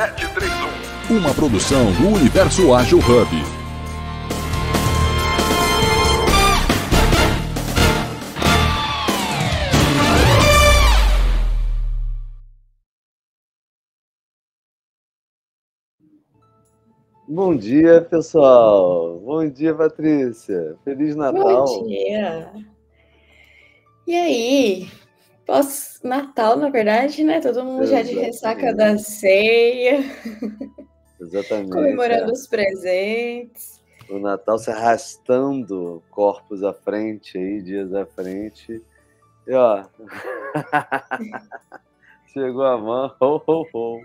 731. Uma produção do Universo Ágil Hub. Bom dia, pessoal. Bom dia, Patrícia. Feliz Natal. Bom dia. E aí? Pós-Natal, na verdade, né? Todo mundo Exatamente. já de ressaca da ceia. Exatamente. Comemorando é. os presentes. O Natal se arrastando corpos à frente aí, dias à frente. E ó. Chegou a mão. Ho, ho, ho.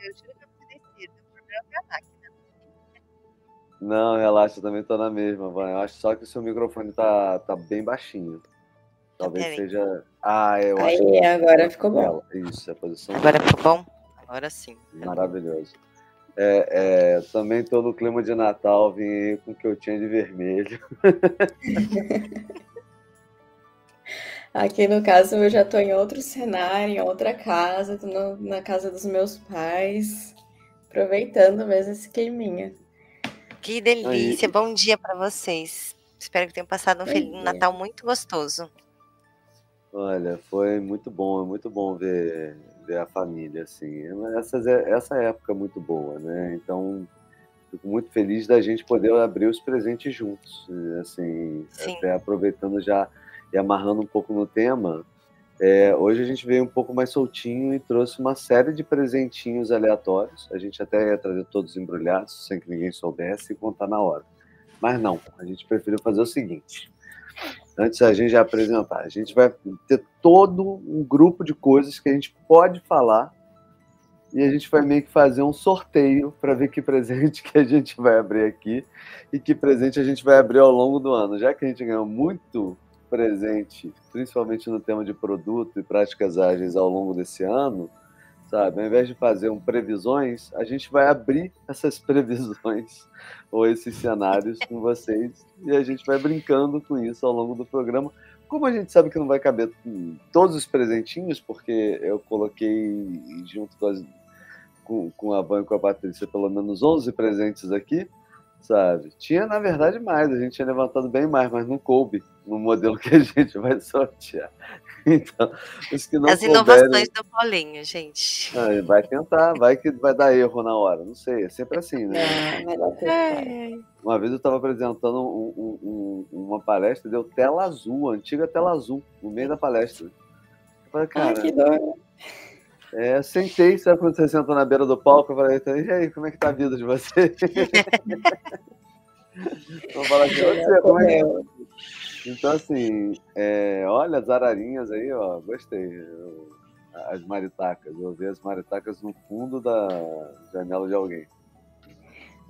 Eu juro que eu fui descida. O problema é a máquina. Não, relaxa, eu também tô na mesma, Van. Eu acho só que o seu microfone tá, tá bem baixinho. Talvez seja. Ah, eu Aí, acho. Aí, agora ficou bom. Isso, a posição. Agora ficou bom? Agora sim. Maravilhoso. É, é, também tô no clima de Natal, vim com o que eu tinha de vermelho. Aqui no caso eu já estou em outro cenário, em outra casa, tô no, na casa dos meus pais, aproveitando mesmo esse queiminha. Que delícia! Aí. Bom dia para vocês. Espero que tenham passado um, feliz, um Natal muito gostoso. Olha, foi muito bom, é muito bom ver, ver a família, assim. Essa, essa época é muito boa, né? Então, fico muito feliz da gente poder abrir os presentes juntos, assim, Sim. até aproveitando já e amarrando um pouco no tema, é, hoje a gente veio um pouco mais soltinho e trouxe uma série de presentinhos aleatórios. A gente até ia trazer todos embrulhados, sem que ninguém soubesse, e contar na hora. Mas não, a gente preferiu fazer o seguinte. Antes a gente já apresentar, a gente vai ter todo um grupo de coisas que a gente pode falar e a gente vai meio que fazer um sorteio para ver que presente que a gente vai abrir aqui e que presente a gente vai abrir ao longo do ano. Já que a gente ganhou muito presente, principalmente no tema de produto e práticas ágeis ao longo desse ano, sabe? Ao invés de fazer um previsões, a gente vai abrir essas previsões ou esses cenários com vocês e a gente vai brincando com isso ao longo do programa. Como a gente sabe que não vai caber todos os presentinhos, porque eu coloquei junto com, as, com, com a Van e com a Patrícia pelo menos 11 presentes aqui, sabe? Tinha, na verdade, mais, a gente tinha levantado bem mais, mas não coube no modelo que a gente vai sortear. Então, os que não As inovações do Paulinho, gente. Ah, vai tentar, vai que vai dar erro na hora, não sei, é sempre assim, né? É, uma vez eu estava apresentando um, um, uma palestra, deu tela azul, antiga tela azul, no meio da palestra. Eu falei, cara, Ai, que dor. É, sentei, sabe quando você senta na beira do palco? Eu falei, e aí, como é que tá a vida de você? Vou falar de você, como é que tá? Então, assim, é, olha as ararinhas aí, ó, gostei. As maritacas, eu vi as maritacas no fundo da janela de alguém.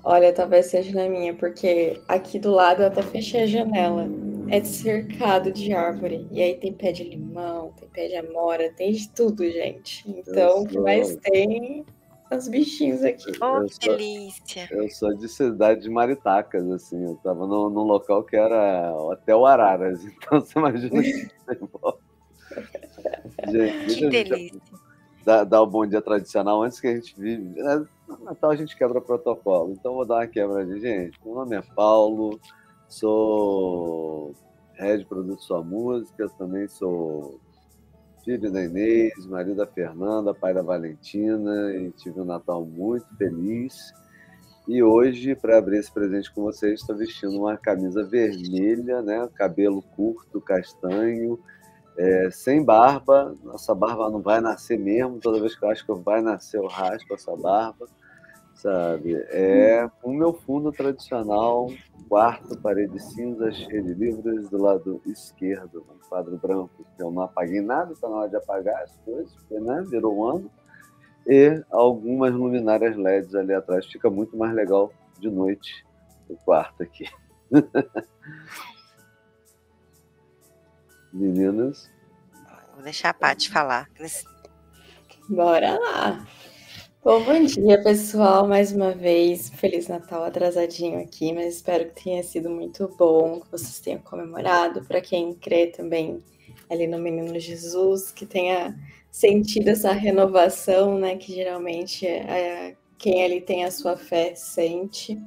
Olha, talvez seja na minha, porque aqui do lado eu até fechei a janela é cercado de árvore. E aí tem pé de limão, tem pé de amora, tem de tudo, gente. Então, o que mais tem os bichinhos aqui. Oh, que delícia! Eu sou de cidade de Maritacas, assim. Eu tava num, num local que era Hotel Araras. Então, você imagina que Gente, que delícia! Dar, dar o bom dia tradicional antes que a gente vive. Né? No Natal a gente quebra protocolo. Então, vou dar uma quebra de gente. Meu nome é Paulo sou head produto Sua Música, também sou filho da Inês, marido da Fernanda, pai da Valentina, e tive um Natal muito feliz. E hoje, para abrir esse presente com vocês, estou vestindo uma camisa vermelha, né? cabelo curto, castanho, é, sem barba. Nossa barba não vai nascer mesmo, toda vez que eu acho que vai nascer, eu raspo essa barba sabe? É o meu fundo tradicional, quarto, parede cinza, cheio de livros, do lado esquerdo, um quadro branco que eu não apaguei nada, está na hora de apagar as coisas, porque né, virou um ano, e algumas luminárias LEDs ali atrás, fica muito mais legal de noite o quarto aqui. Meninas? Vou deixar a Paty falar. Bora lá! Bom, bom dia, pessoal. Mais uma vez, Feliz Natal atrasadinho aqui, mas espero que tenha sido muito bom, que vocês tenham comemorado. Para quem crê também ali no Menino Jesus, que tenha sentido essa renovação, né? Que geralmente é, quem ali tem a sua fé sente.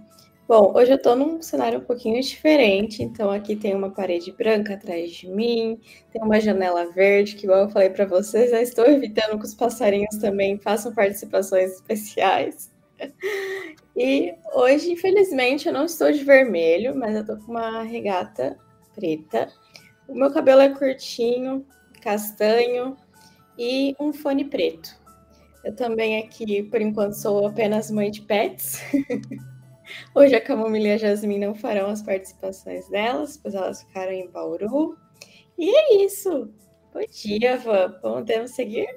Bom, hoje eu estou num cenário um pouquinho diferente, então aqui tem uma parede branca atrás de mim, tem uma janela verde, que igual eu falei para vocês, já estou evitando que os passarinhos também façam participações especiais. E hoje, infelizmente, eu não estou de vermelho, mas eu estou com uma regata preta. O meu cabelo é curtinho, castanho e um fone preto. Eu também aqui, por enquanto, sou apenas mãe de pets. Hoje a Camomila e a Jasmine não farão as participações delas, pois elas ficaram em Bauru. E é isso. Bom dia, Van. Podemos seguir?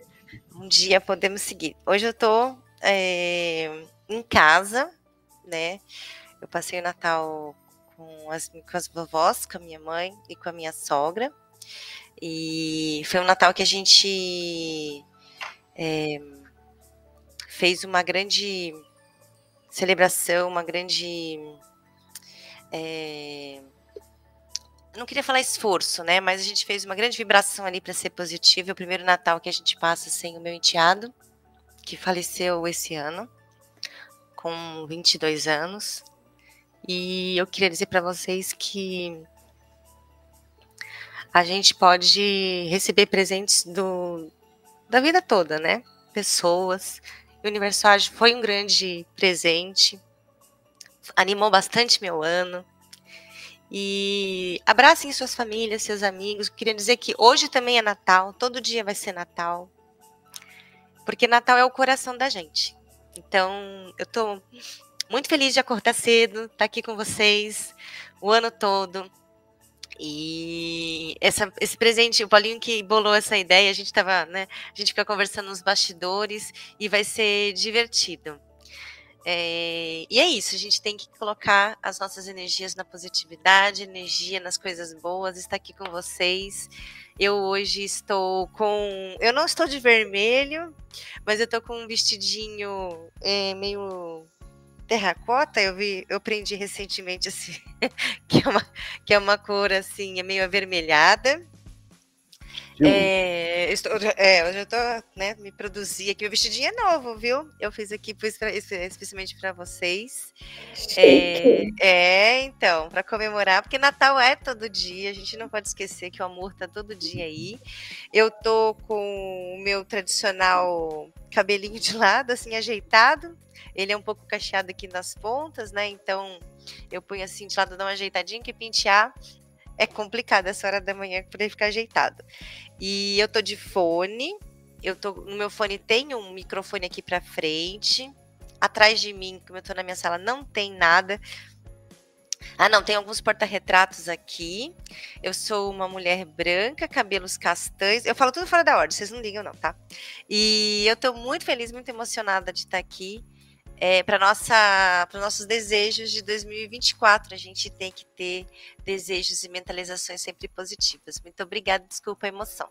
Bom dia, podemos seguir. Hoje eu tô é, em casa, né? Eu passei o Natal com as, com as vovós, com a minha mãe e com a minha sogra. E foi um Natal que a gente é, fez uma grande celebração, uma grande. É, não queria falar esforço, né? Mas a gente fez uma grande vibração ali para ser positivo. É o primeiro Natal que a gente passa sem o meu enteado, que faleceu esse ano, com 22 anos. E eu queria dizer para vocês que a gente pode receber presentes do, da vida toda, né? Pessoas, o Universal foi um grande presente, animou bastante meu ano. E abracem suas famílias, seus amigos. Queria dizer que hoje também é Natal, todo dia vai ser Natal. Porque Natal é o coração da gente. Então, eu estou muito feliz de acordar cedo, estar tá aqui com vocês o ano todo. E essa, esse presente, o Paulinho que bolou essa ideia, a gente estava, né? A gente fica conversando nos bastidores e vai ser divertido. É, e é isso, a gente tem que colocar as nossas energias na positividade, energia nas coisas boas, estar aqui com vocês. Eu hoje estou com. Eu não estou de vermelho, mas eu estou com um vestidinho é, meio terracota, eu vi, eu aprendi recentemente assim, que é uma, que é uma cor assim, é meio avermelhada. É, estou, é, hoje eu tô, né, me produzi aqui. Meu vestidinho é novo, viu? Eu fiz aqui pus pra, especialmente para vocês. É, é, então, para comemorar, porque Natal é todo dia, a gente não pode esquecer que o amor tá todo dia aí. Eu tô com o meu tradicional cabelinho de lado, assim, ajeitado. Ele é um pouco cacheado aqui nas pontas, né? Então eu ponho assim de lado, dar uma ajeitadinha, que pentear é complicado essa hora da manhã ele ficar ajeitado. E eu tô de fone. Eu tô no meu fone tem um microfone aqui para frente. Atrás de mim, como eu tô na minha sala, não tem nada. Ah, não, tem alguns porta-retratos aqui. Eu sou uma mulher branca, cabelos castanhos. Eu falo tudo fora da ordem, vocês não ligam, não, tá? E eu tô muito feliz, muito emocionada de estar aqui é, para nossa para nossos desejos de 2024 a gente tem que ter desejos e mentalizações sempre positivas. Muito obrigada desculpa a emoção.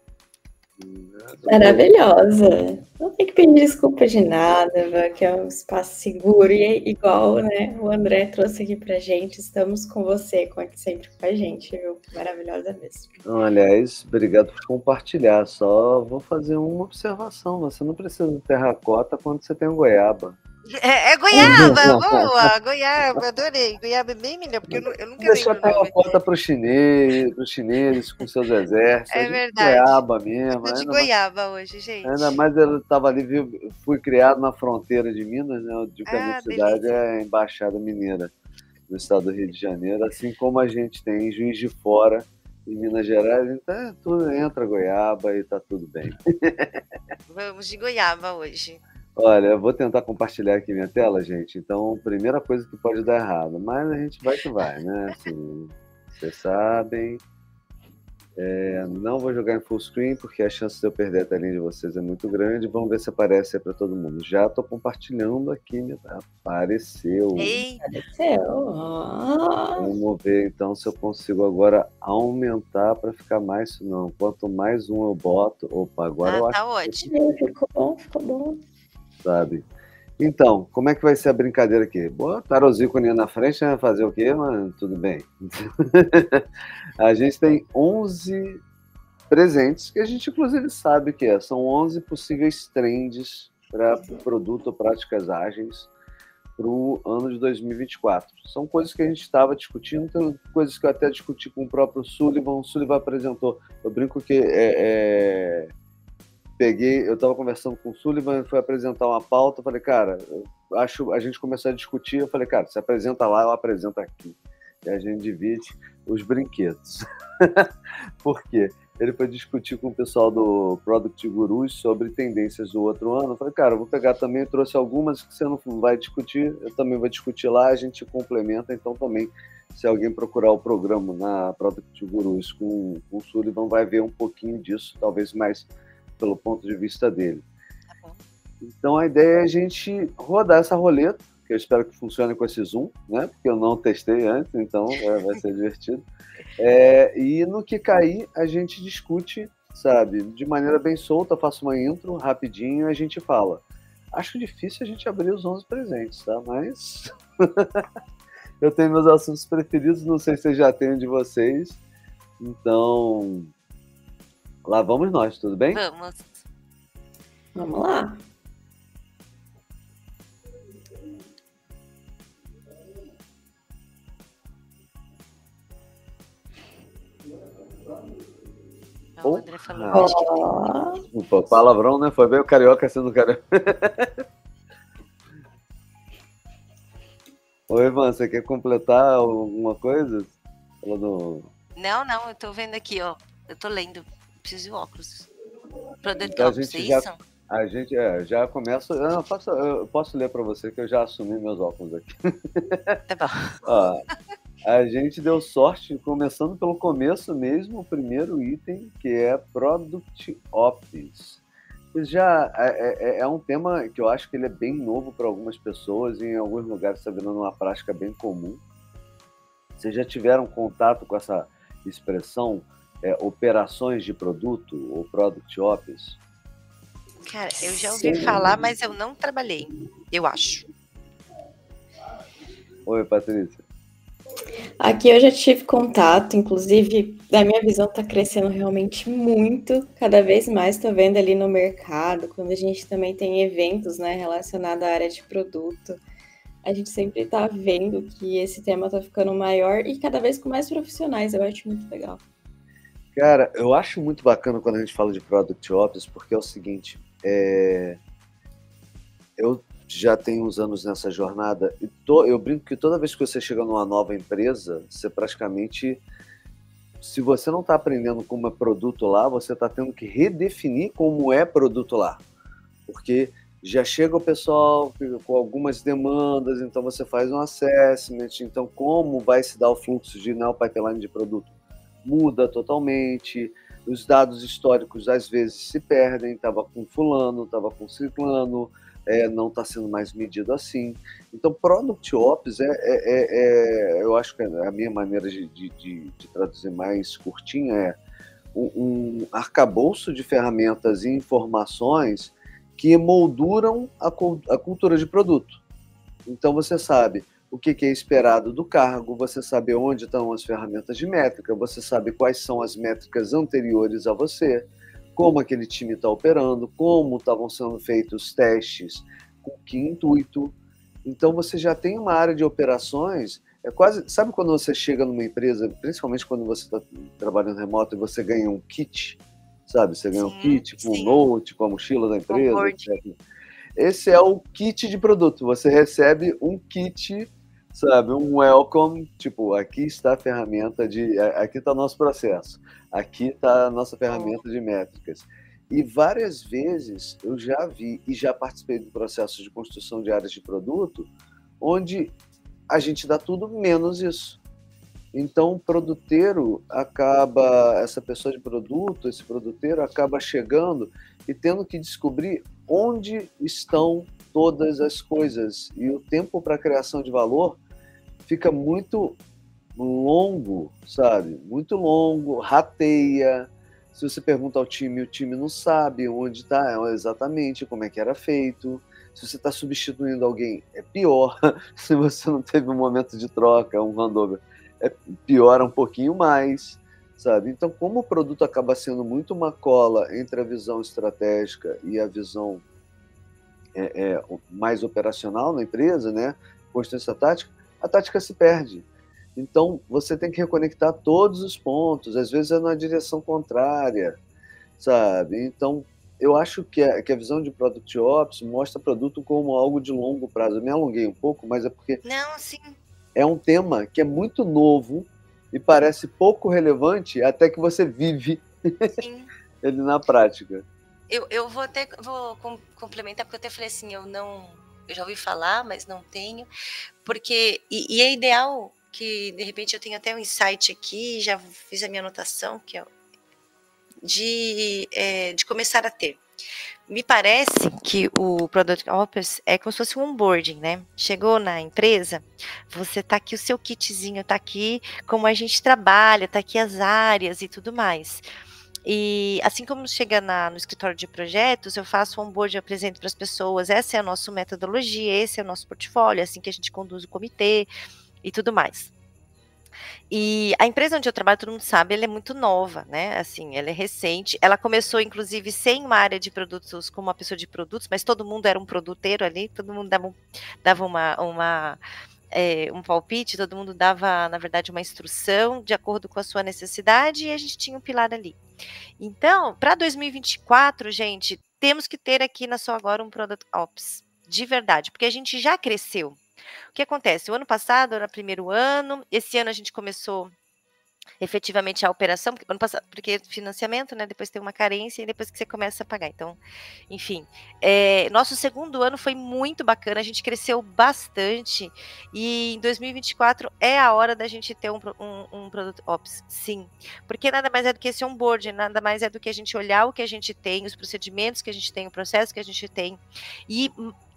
Maravilhosa. Não tem que pedir desculpa de nada que é um espaço seguro e é igual né o André trouxe aqui para gente. Estamos com você conte sempre com a gente viu? Maravilhosa mesmo. Aliás obrigado por compartilhar. Só vou fazer uma observação você não precisa de terracota quando você tem um goiaba é, é goiaba, boa, goiaba, adorei. Goiaba é bem melhor, porque eu, eu nunca Deixa eu foto para os chinês, os chineses com seus exércitos. É verdade. Goiaba mesmo. Estou de goiaba mais, hoje, gente. Ainda mais eu estava ali, fui criado na fronteira de Minas, né? De que ah, a minha cidade é a Embaixada Mineira, no estado do Rio de Janeiro, assim como a gente tem em Juiz de Fora, em Minas Gerais, então é, tudo entra goiaba e tá tudo bem. Vamos de goiaba hoje. Olha, eu vou tentar compartilhar aqui minha tela, gente. Então, primeira coisa que pode dar errado, mas a gente vai que vai, né? Assim, vocês sabem. É, não vou jogar em full screen porque a chance de eu perder a telinha de vocês é muito grande. Vamos ver se aparece aí para todo mundo. Já estou compartilhando aqui. Apareceu. Ei, apareceu. Vamos ver então se eu consigo agora aumentar para ficar mais. Não, quanto mais um eu boto. Opa, agora ah, eu tá acho. ótimo. Que... Ficou bom, ficou bom sabe? Então, como é que vai ser a brincadeira aqui? Boa, Tarosiconinha na frente, né? Fazer o quê, mano? Tudo bem. a gente tem 11 presentes, que a gente inclusive sabe que é. São 11 possíveis trends para produto ou práticas ágeis para o ano de 2024. São coisas que a gente estava discutindo, coisas que eu até discuti com o próprio Sullivan. O Sullivan apresentou. Eu brinco que é, é, peguei, eu estava conversando com o Sullivan, foi apresentar uma pauta, falei, cara, acho a gente começou a discutir, eu falei, cara, se apresenta lá, eu apresento aqui. E a gente divide os brinquedos. Por quê? Ele foi discutir com o pessoal do Product Gurus sobre tendências do outro ano. Eu falei, cara, eu vou pegar também, trouxe algumas que você não vai discutir, eu também vou discutir lá, a gente complementa, então também, se alguém procurar o programa na Product Gurus com, com o Sullivan, vai ver um pouquinho disso, talvez mais pelo ponto de vista dele. Tá então a ideia é a gente rodar essa roleta, que eu espero que funcione com esse Zoom, né? Porque eu não testei antes, então é, vai ser divertido. É, e no que cair, a gente discute, sabe, de maneira bem solta, faço uma intro rapidinho e a gente fala. Acho difícil a gente abrir os 11 presentes, tá? Mas eu tenho meus assuntos preferidos, não sei se vocês já têm de vocês. Então, lá vamos nós, tudo bem? Vamos. Vamos lá. o André falou. Desculpa, palavrão, né? Foi bem o carioca sendo carioca. Oi, Ivan, você quer completar alguma coisa? Falando... Não, não, eu tô vendo aqui, ó. Eu tô lendo. Preciso de óculos. Product então, a gente é já, isso? A gente é, já começa. Eu posso, eu posso ler para você que eu já assumi meus óculos aqui. Tá bom. ó, a gente deu sorte, começando pelo começo mesmo, o primeiro item, que é Product Ops. Já é, é, é, um tema que eu acho que ele é bem novo para algumas pessoas e em alguns lugares está virando uma prática bem comum. Vocês já tiveram contato com essa expressão é, operações de produto ou Product Ops? Cara, eu já ouvi Sim. falar, mas eu não trabalhei, eu acho. Oi, Patrícia. Aqui eu já tive contato, inclusive, da minha visão está crescendo realmente muito, cada vez mais estou vendo ali no mercado, quando a gente também tem eventos né, relacionados à área de produto, a gente sempre está vendo que esse tema está ficando maior e cada vez com mais profissionais, eu acho muito legal. Cara, eu acho muito bacana quando a gente fala de Product Ops, porque é o seguinte, é... eu já tem uns anos nessa jornada, e to, eu brinco que toda vez que você chega numa nova empresa, você praticamente, se você não está aprendendo como é produto lá, você está tendo que redefinir como é produto lá. Porque já chega o pessoal com algumas demandas, então você faz um assessment, então como vai se dar o fluxo de neo pipeline de produto? Muda totalmente, os dados históricos às vezes se perdem, estava com fulano, estava com ciclano, é, não está sendo mais medido assim. Então, Product Ops é, é, é, é, eu acho que a minha maneira de, de, de traduzir mais curtinha é um, um arcabouço de ferramentas e informações que molduram a, a cultura de produto. Então, você sabe o que, que é esperado do cargo, você sabe onde estão as ferramentas de métrica, você sabe quais são as métricas anteriores a você, como aquele time está operando, como estavam sendo feitos os testes, com que intuito. Então você já tem uma área de operações. É quase, sabe quando você chega numa empresa, principalmente quando você está trabalhando remoto e você ganha um kit, sabe? Você ganha sim, um kit com sim. um note, com a mochila da empresa, etc. Esse é o kit de produto. Você recebe um kit, sabe? Um welcome, tipo, aqui está a ferramenta de, aqui está o nosso processo. Aqui está a nossa ferramenta de métricas. E várias vezes eu já vi e já participei do processo de construção de áreas de produto, onde a gente dá tudo menos isso. Então, o produteiro acaba, essa pessoa de produto, esse produteiro acaba chegando e tendo que descobrir onde estão todas as coisas. E o tempo para criação de valor fica muito longo, sabe? Muito longo, rateia. Se você pergunta ao time, o time não sabe onde está exatamente, como é que era feito. Se você está substituindo alguém, é pior. Se você não teve um momento de troca, um handover, é, piora um pouquinho mais, sabe? Então, como o produto acaba sendo muito uma cola entre a visão estratégica e a visão é, é, mais operacional na empresa, né? Constância tática, a tática se perde. Então, você tem que reconectar todos os pontos, às vezes é na direção contrária, sabe? Então, eu acho que a, que a visão de Product Ops mostra produto como algo de longo prazo. Eu me alonguei um pouco, mas é porque Não, sim. é um tema que é muito novo e parece pouco relevante até que você vive ele na prática. Eu, eu vou até vou complementar, porque eu até falei assim, eu não. Eu já ouvi falar, mas não tenho. Porque. E, e é ideal que, de repente, eu tenha até um insight aqui, já fiz a minha anotação, que é de, é, de começar a ter. Me parece que o Product Ops é como se fosse um onboarding, né? Chegou na empresa, você tá aqui, o seu kitzinho tá aqui, como a gente trabalha, tá aqui as áreas e tudo mais. E assim como chega na, no escritório de projetos, eu faço um onboard, apresento para as pessoas, essa é a nossa metodologia, esse é o nosso portfólio, é assim que a gente conduz o comitê e tudo mais. E a empresa onde eu trabalho, todo mundo sabe, ela é muito nova, né? Assim, ela é recente. Ela começou, inclusive, sem uma área de produtos, como uma pessoa de produtos, mas todo mundo era um produteiro ali, todo mundo dava, dava uma, uma é, um palpite, todo mundo dava, na verdade, uma instrução de acordo com a sua necessidade e a gente tinha um pilar ali. Então, para 2024, gente, temos que ter aqui na só agora um Product Ops, de verdade, porque a gente já cresceu. O que acontece? O ano passado era o primeiro ano, esse ano a gente começou efetivamente a operação, porque, ano passado, porque financiamento, né? Depois tem uma carência e depois que você começa a pagar. Então, enfim, é, nosso segundo ano foi muito bacana, a gente cresceu bastante e em 2024 é a hora da gente ter um, um, um produto ops, sim, porque nada mais é do que esse onboard, nada mais é do que a gente olhar o que a gente tem, os procedimentos que a gente tem, o processo que a gente tem e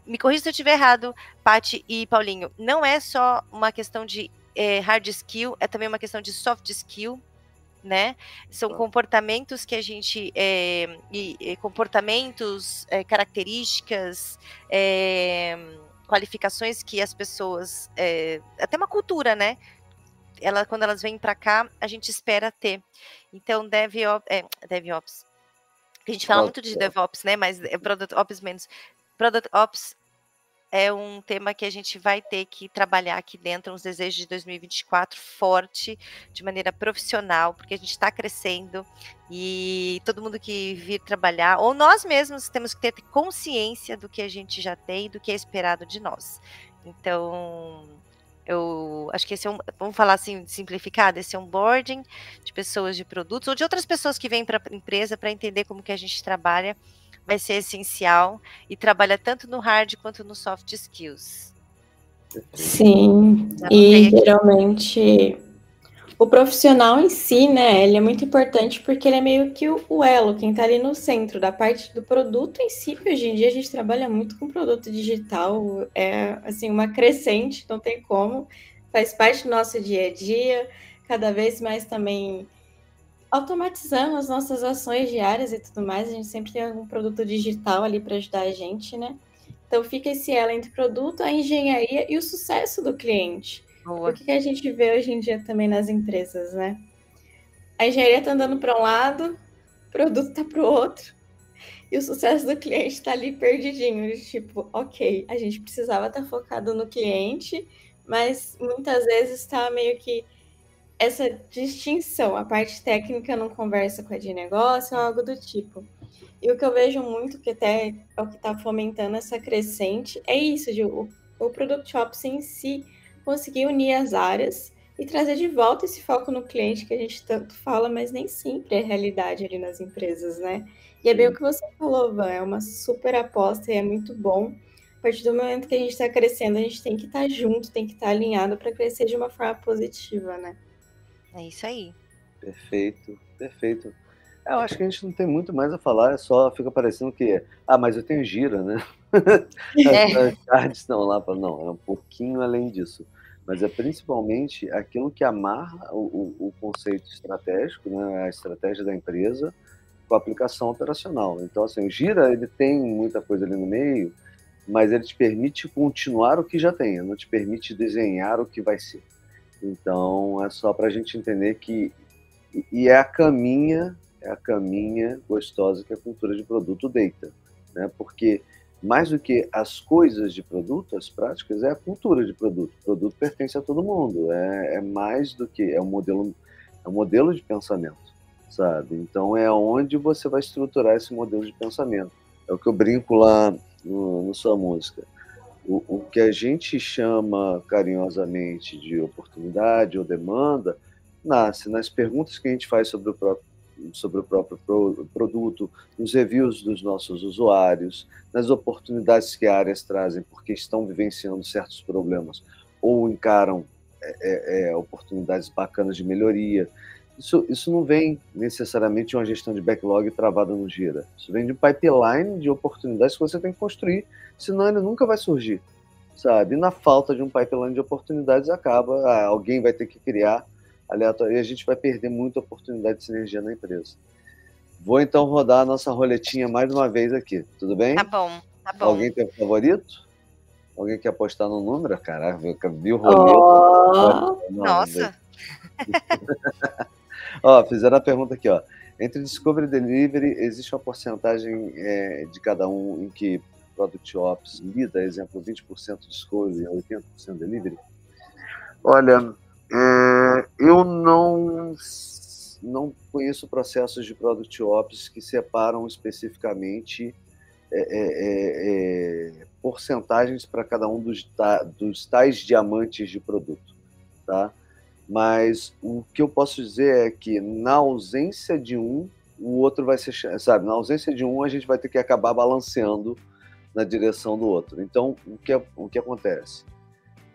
me corrija se eu estiver errado, Pati e Paulinho, não é só uma questão de é, hard skill, é também uma questão de soft skill, né? São comportamentos que a gente é, e, e comportamentos, é, características, é, qualificações que as pessoas, até uma cultura, né? Ela, quando elas vêm para cá, a gente espera ter. Então, DevOps, é, DevOps. A gente fala muito de DevOps, né? Mas é Product Ops menos. Product Ops é um tema que a gente vai ter que trabalhar aqui dentro, uns desejos de 2024 forte, de maneira profissional, porque a gente está crescendo e todo mundo que vir trabalhar, ou nós mesmos temos que ter consciência do que a gente já tem, do que é esperado de nós. Então, eu acho que esse é um, vamos falar assim, simplificado, esse é um boarding de pessoas de produtos ou de outras pessoas que vêm para a empresa para entender como que a gente trabalha vai ser essencial e trabalha tanto no hard quanto no soft skills. Sim, e geralmente o profissional em si, né, ele é muito importante porque ele é meio que o, elo, quem está ali no centro da parte do produto em si, hoje em dia a gente trabalha muito com produto digital, é assim, uma crescente, não tem como, faz parte do nosso dia a dia, cada vez mais também automatizando as nossas ações diárias e tudo mais. A gente sempre tem algum produto digital ali para ajudar a gente, né? Então fica esse elo entre produto, a engenharia e o sucesso do cliente. Boa. O que a gente vê hoje em dia também nas empresas, né? A engenharia está andando para um lado, o produto está para o outro, e o sucesso do cliente está ali perdidinho. Tipo, ok, a gente precisava estar tá focado no cliente, mas muitas vezes está meio que essa distinção. A parte técnica não conversa com a de negócio, ou algo do tipo. E o que eu vejo muito, que até é o que está fomentando essa crescente, é isso, de o, o Product Ops em si conseguir unir as áreas e trazer de volta esse foco no cliente que a gente tanto fala, mas nem sempre é realidade ali nas empresas, né? E é bem o que você falou, Van, é uma super aposta e é muito bom. A partir do momento que a gente está crescendo, a gente tem que estar tá junto, tem que estar tá alinhado para crescer de uma forma positiva, né? É isso aí. Perfeito, perfeito. Eu acho que a gente não tem muito mais a falar, é só fica parecendo que, ah, mas eu tenho gira, né? É. As cards estão lá, não, é um pouquinho além disso. Mas é principalmente aquilo que amarra o, o, o conceito estratégico, né, a estratégia da empresa, com a aplicação operacional. Então, assim, o gira, ele tem muita coisa ali no meio, mas ele te permite continuar o que já tem, não te permite desenhar o que vai ser. Então, é só para a gente entender que E, é a caminha, é a caminha gostosa que a cultura de produto deita, né? Porque mais do que as coisas de produto, as práticas, é a cultura de produto. O produto pertence a todo mundo, é, é mais do que é um modelo, é um modelo de pensamento, sabe? Então é onde você vai estruturar esse modelo de pensamento. É o que eu brinco lá no, no sua música. O, o que a gente chama carinhosamente de oportunidade ou demanda nasce nas perguntas que a gente faz sobre o próprio sobre o próprio produto, nos reviews dos nossos usuários, nas oportunidades que áreas trazem porque estão vivenciando certos problemas ou encaram é, é, é, oportunidades bacanas de melhoria. Isso, isso não vem necessariamente de uma gestão de backlog travada no Gira. Isso vem de um pipeline de oportunidades que você tem que construir, senão ele nunca vai surgir, sabe? E na falta de um pipeline de oportunidades acaba, ah, alguém vai ter que criar aleatório e a gente vai perder muita oportunidade de sinergia na empresa. Vou então rodar a nossa roletinha mais uma vez aqui, tudo bem? Tá bom, tá bom. Alguém tem um favorito? Alguém quer apostar no número? Caraca, vi o rolê. Oh, nossa! ó, fizeram a pergunta aqui, ó. Entre Discovery e Delivery, existe uma porcentagem é, de cada um em que Product Ops lida, exemplo, 20% Discovery e 80% Delivery? Olha, é, eu não, não conheço processos de Product Ops que separam especificamente é, é, é, é porcentagens para cada um dos, dos tais diamantes de produto, tá? Mas o que eu posso dizer é que na ausência de um, o outro vai ser, sabe? Na ausência de um, a gente vai ter que acabar balanceando na direção do outro. Então, o que, o que acontece?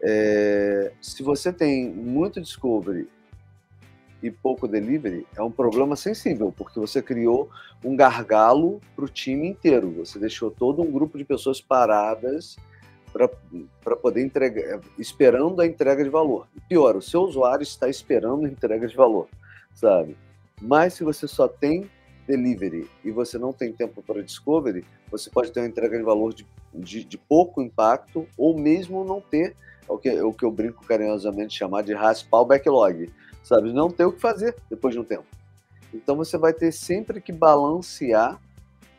É, se você tem muito discovery e pouco delivery, é um problema sensível, porque você criou um gargalo para o time inteiro. Você deixou todo um grupo de pessoas paradas para poder entregar, esperando a entrega de valor. Pior, o seu usuário está esperando a entrega de valor, sabe? Mas se você só tem delivery e você não tem tempo para discovery, você pode ter uma entrega de valor de, de, de pouco impacto ou mesmo não ter o que, o que eu brinco carinhosamente chamar de raspar o backlog, sabe? Não ter o que fazer depois de um tempo. Então você vai ter sempre que balancear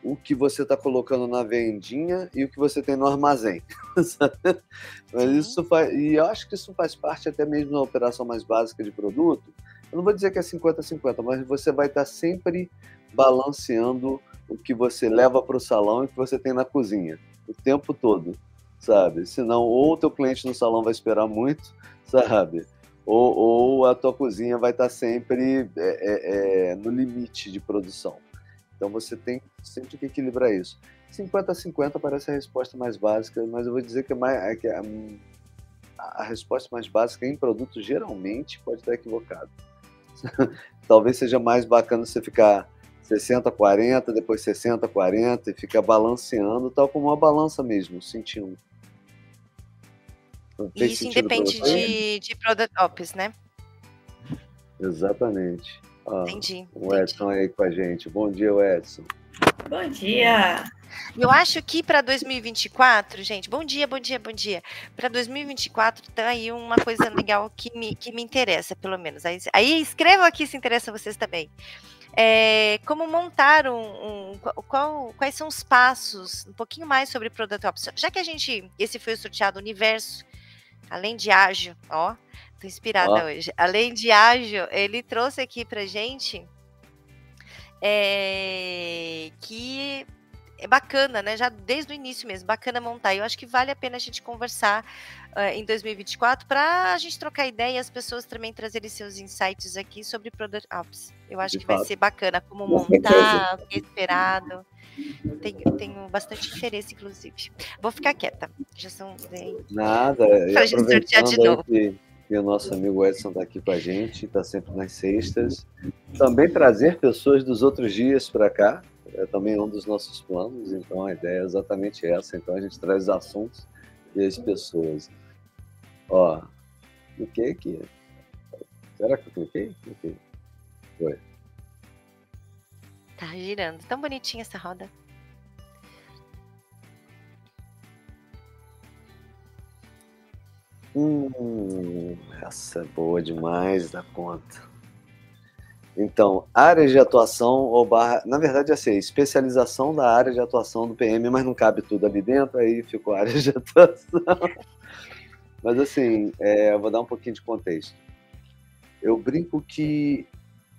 o que você está colocando na vendinha e o que você tem no armazém. Mas isso faz, e eu acho que isso faz parte até mesmo da operação mais básica de produto. Eu não vou dizer que é 50-50, mas você vai estar tá sempre balanceando o que você leva para o salão e o que você tem na cozinha, o tempo todo sabe? Senão, ou o teu cliente no salão vai esperar muito, sabe? Ou, ou a tua cozinha vai estar sempre é, é, é, no limite de produção. Então, você tem sempre que equilibrar isso. 50 a 50 parece a resposta mais básica, mas eu vou dizer que, é mais, é que a, a resposta mais básica em produto geralmente pode estar equivocada. Talvez seja mais bacana você ficar 60, 40, depois 60, 40 e ficar balanceando, tal como uma balança mesmo, sentindo. Isso independe de, de Product Ops, né? Exatamente. Ah, entendi. O Edson entendi. aí com a gente. Bom dia, Edson. Bom dia. Eu acho que para 2024, gente, bom dia, bom dia, bom dia. Para 2024 tá aí uma coisa legal que me, que me interessa, pelo menos. Aí, aí escrevam aqui se interessa vocês também. É, como montar um, um qual, quais são os passos, um pouquinho mais sobre Product Ops. Já que a gente, esse foi o sorteado universo, além de ágil, ó, tô inspirada ó. hoje. Além de ágil, ele trouxe aqui pra gente é, que é bacana, né? Já desde o início mesmo, bacana montar. Eu acho que vale a pena a gente conversar uh, em 2024 para a gente trocar ideia e as pessoas também trazerem seus insights aqui sobre Product Ops. Eu acho De que fato. vai ser bacana como montar, o que é esperado. Tenho, tenho bastante interesse, inclusive. Vou ficar quieta. Já são. Nada. Para a gente sortear de novo. Que, que o nosso amigo Edson está aqui com a gente, está sempre nas sextas. Também trazer pessoas dos outros dias para cá, é também um dos nossos planos, então a ideia é exatamente essa. Então a gente traz assuntos e as pessoas. Ó, cliquei aqui. Será que eu cliquei? Cliquei. Foi. Tá girando. Tão bonitinha essa roda. Hum, essa é boa demais da conta. Então, áreas de atuação ou barra. Na verdade, assim, especialização da área de atuação do PM, mas não cabe tudo ali dentro, aí ficou área de atuação. Mas assim, é, vou dar um pouquinho de contexto. Eu brinco que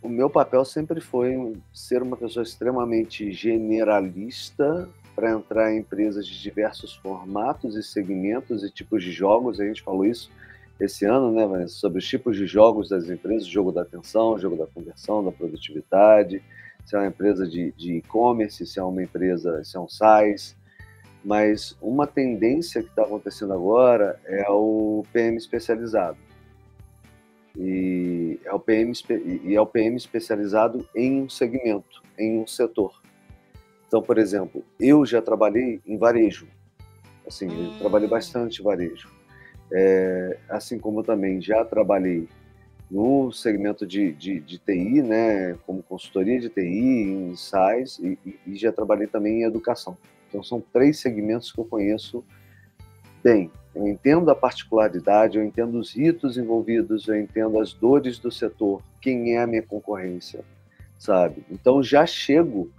o meu papel sempre foi ser uma pessoa extremamente generalista para entrar em empresas de diversos formatos e segmentos e tipos de jogos. A gente falou isso esse ano, né, Vanessa, sobre os tipos de jogos das empresas, jogo da atenção, jogo da conversão, da produtividade, se é uma empresa de e-commerce, se é uma empresa, se é um SaaS. Mas uma tendência que está acontecendo agora é o PM especializado. E é o PM, e é o PM especializado em um segmento, em um setor. Então, por exemplo, eu já trabalhei em varejo. Assim, hum. trabalhei bastante em varejo. É, assim como também já trabalhei no segmento de, de, de, TI, né, como consultoria de TI, em SAIS, e, e, já trabalhei também em educação. Então, são três segmentos que eu conheço bem. Eu entendo a particularidade, eu entendo os ritos envolvidos, eu entendo as dores do setor, quem é a minha concorrência, sabe? Então, já chego,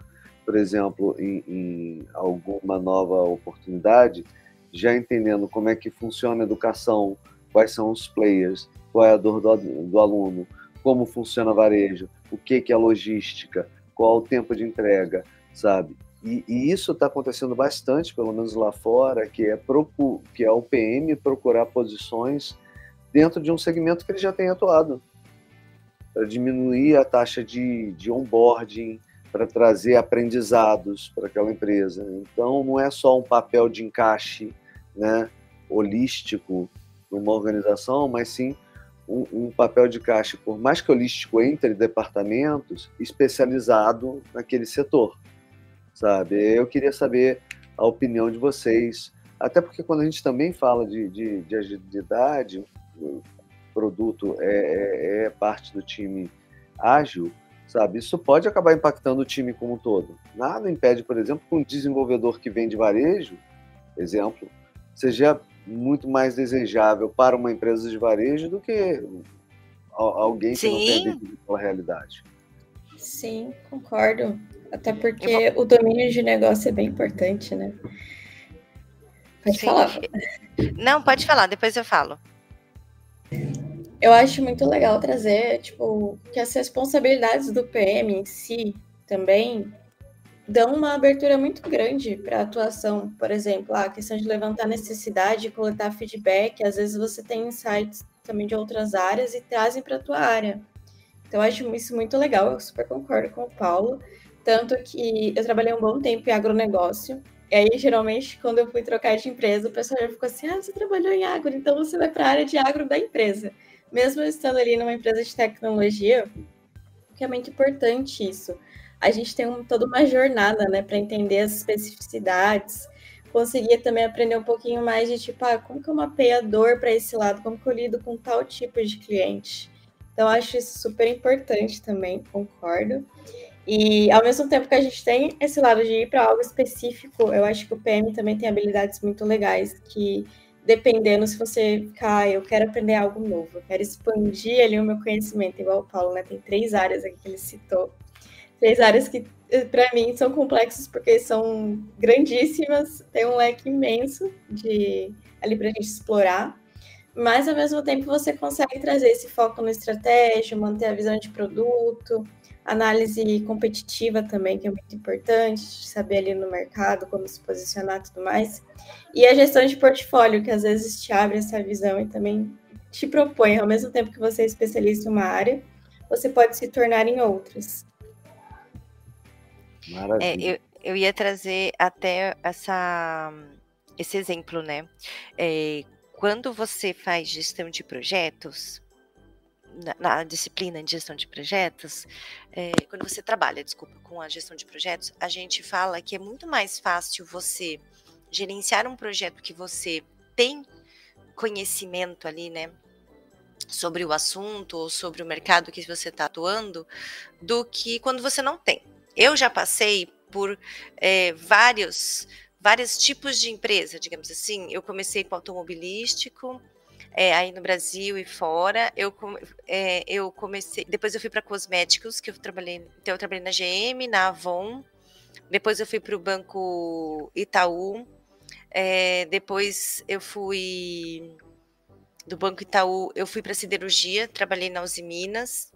por exemplo, em, em alguma nova oportunidade, já entendendo como é que funciona a educação, quais são os players, qual é a dor do, do aluno, como funciona varejo, o que, que é logística, qual o tempo de entrega, sabe? E, e isso está acontecendo bastante, pelo menos lá fora, que é, procu que é o PM procurar posições dentro de um segmento que ele já tem atuado, para diminuir a taxa de, de onboarding, para trazer aprendizados para aquela empresa. Então, não é só um papel de encaixe né, holístico numa organização, mas sim um, um, papel de caixa, por mais que holístico entre departamentos, especializado naquele setor, sabe? Eu queria saber a opinião de vocês, até porque quando a gente também fala de, de, de agilidade, o produto é, é, é parte do time ágil, sabe? Isso pode acabar impactando o time como um todo. Nada impede, por exemplo, que um desenvolvedor que vem de varejo, exemplo, seja muito mais desejável para uma empresa de varejo do que alguém que Sim. não tem a realidade. Sim, concordo. Até porque o domínio de negócio é bem importante, né? Pode Sim. falar. Não, pode falar, depois eu falo. Eu acho muito legal trazer, tipo, que as responsabilidades do PM em si também dão uma abertura muito grande para a atuação. Por exemplo, a questão de levantar necessidade, coletar feedback. Às vezes você tem insights também de outras áreas e trazem para a tua área. Então, eu acho isso muito legal. Eu super concordo com o Paulo. Tanto que eu trabalhei um bom tempo em agronegócio. E aí, geralmente, quando eu fui trocar de empresa, o pessoal já ficou assim: ah, você trabalhou em agro, então você vai para a área de agro da empresa. Mesmo estando ali numa empresa de tecnologia, que é muito importante isso a gente tem um, toda uma jornada, né, para entender as especificidades, conseguir também aprender um pouquinho mais de tipo, ah, como que eu mapeio a dor para esse lado, como que eu lido com tal tipo de cliente. Então, acho isso super importante também, concordo. E ao mesmo tempo que a gente tem esse lado de ir para algo específico, eu acho que o PM também tem habilidades muito legais que dependendo se você ficar, ah, eu quero aprender algo novo, eu quero expandir ali o meu conhecimento, igual o Paulo, né? Tem três áreas aqui que ele citou três áreas que, para mim, são complexas porque são grandíssimas, tem um leque imenso de ali para a gente explorar, mas ao mesmo tempo você consegue trazer esse foco na estratégia, manter a visão de produto, análise competitiva também, que é muito importante, saber ali no mercado como se posicionar e tudo mais. E a gestão de portfólio, que às vezes te abre essa visão e também te propõe, ao mesmo tempo que você é especialista em uma área, você pode se tornar em outras. É, eu, eu ia trazer até essa, esse exemplo, né? É, quando você faz gestão de projetos, na, na, disciplina de gestão de projetos, é, quando você trabalha, desculpa, com a gestão de projetos, a gente fala que é muito mais fácil você gerenciar um projeto que você tem conhecimento ali, né? Sobre o assunto ou sobre o mercado que você está atuando, do que quando você não tem. Eu já passei por é, vários, vários tipos de empresa, digamos assim. Eu comecei com automobilístico, é, aí no Brasil e fora. Eu, é, eu comecei, depois eu fui para cosméticos, que eu trabalhei, então eu trabalhei na GM, na Avon. Depois eu fui para o Banco Itaú. É, depois eu fui do Banco Itaú, eu fui para siderurgia, trabalhei na Uzi Minas.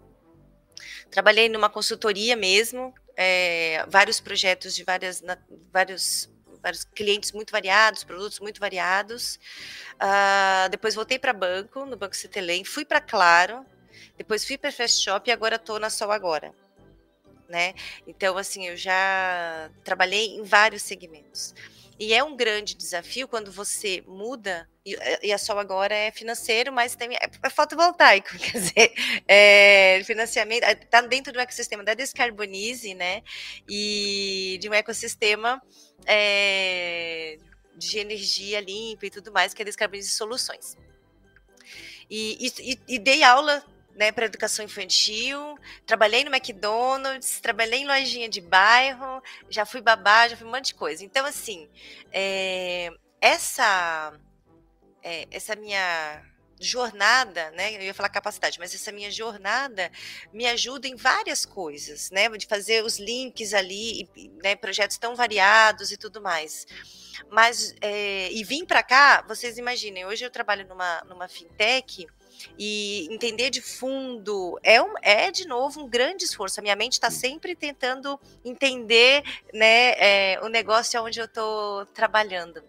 Trabalhei numa consultoria mesmo, é, vários projetos de várias, na, vários vários clientes muito variados, produtos muito variados. Uh, depois voltei para banco, no Banco Citelém, fui para Claro, depois fui para Fast Shop e agora estou na Sol Agora. Né? Então, assim, eu já trabalhei em vários segmentos. E é um grande desafio quando você muda, e, e a Sol agora é financeiro, mas tem, é, é fotovoltaico, quer dizer, é, financiamento, está dentro do ecossistema da Descarbonize, né? E de um ecossistema é, de energia limpa e tudo mais, que é Descarbonize Soluções. E, e, e dei aula né, para educação infantil, trabalhei no McDonald's, trabalhei em lojinha de bairro, já fui babá, já fui um monte de coisa. Então, assim, é, essa, é, essa minha jornada, né? Eu ia falar capacidade, mas essa minha jornada me ajuda em várias coisas, né? De fazer os links ali, né? Projetos tão variados e tudo mais. Mas é, e vim para cá, vocês imaginem, hoje eu trabalho numa, numa fintech e entender de fundo é, um, é de novo um grande esforço. A minha mente está sempre tentando entender né, é, o negócio onde eu estou trabalhando.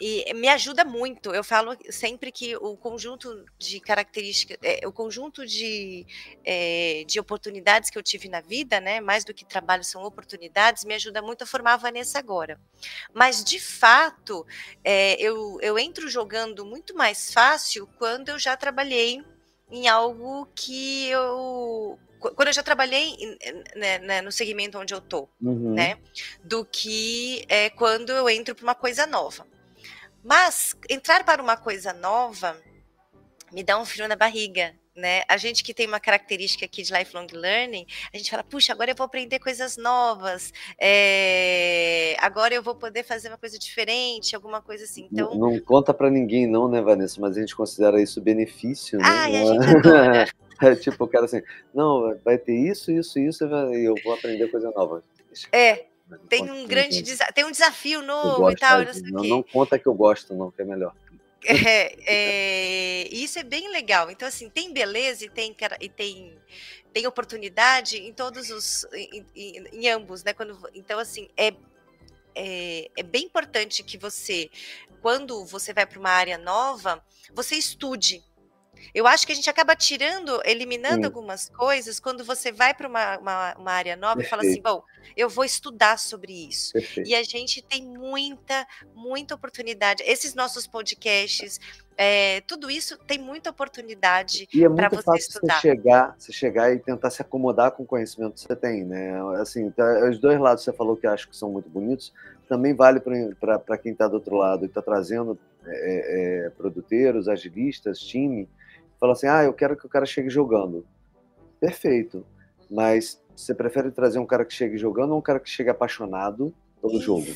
E me ajuda muito. Eu falo sempre que o conjunto de características, é, o conjunto de, é, de oportunidades que eu tive na vida, né, mais do que trabalho, são oportunidades, me ajuda muito a formar a Vanessa agora. Mas, de fato, é, eu, eu entro jogando muito mais fácil quando eu já trabalhei em algo que eu quando eu já trabalhei né, né, no segmento onde eu tô, uhum. né, do que é, quando eu entro para uma coisa nova. Mas entrar para uma coisa nova me dá um frio na barriga, né? A gente que tem uma característica aqui de lifelong learning, a gente fala, puxa, agora eu vou aprender coisas novas, é... agora eu vou poder fazer uma coisa diferente, alguma coisa assim. Então não, não conta para ninguém, não, né, Vanessa? Mas a gente considera isso benefício, né? Ai, a gente adora. É tipo o cara assim, não, vai ter isso, isso, isso, e eu vou aprender coisa nova. É, tem um grande tem um desafio novo e tal, não, não, não, conta que eu gosto, não, que é melhor. É, é, isso é bem legal. Então, assim, tem beleza e tem, e tem, tem oportunidade em todos os. Em, em, em ambos, né? Quando, então, assim, é, é, é bem importante que você, quando você vai para uma área nova, você estude eu acho que a gente acaba tirando, eliminando Sim. algumas coisas quando você vai para uma, uma, uma, área nova Perfeito. e fala assim: bom, eu vou estudar sobre isso. Perfeito. E a gente tem muita, muita oportunidade. Esses nossos podcasts, é, tudo isso tem muita oportunidade para você fácil estudar. Você chegar, você chegar e tentar se acomodar com o conhecimento que você tem, né? Assim, tá, os dois lados que você falou que acho que são muito bonitos, também vale para quem está do outro lado e está trazendo é, é, produteiros, agilistas, time fala assim: ah, eu quero que o cara chegue jogando. Perfeito. Mas você prefere trazer um cara que chegue jogando ou um cara que chegue apaixonado pelo Isso. jogo?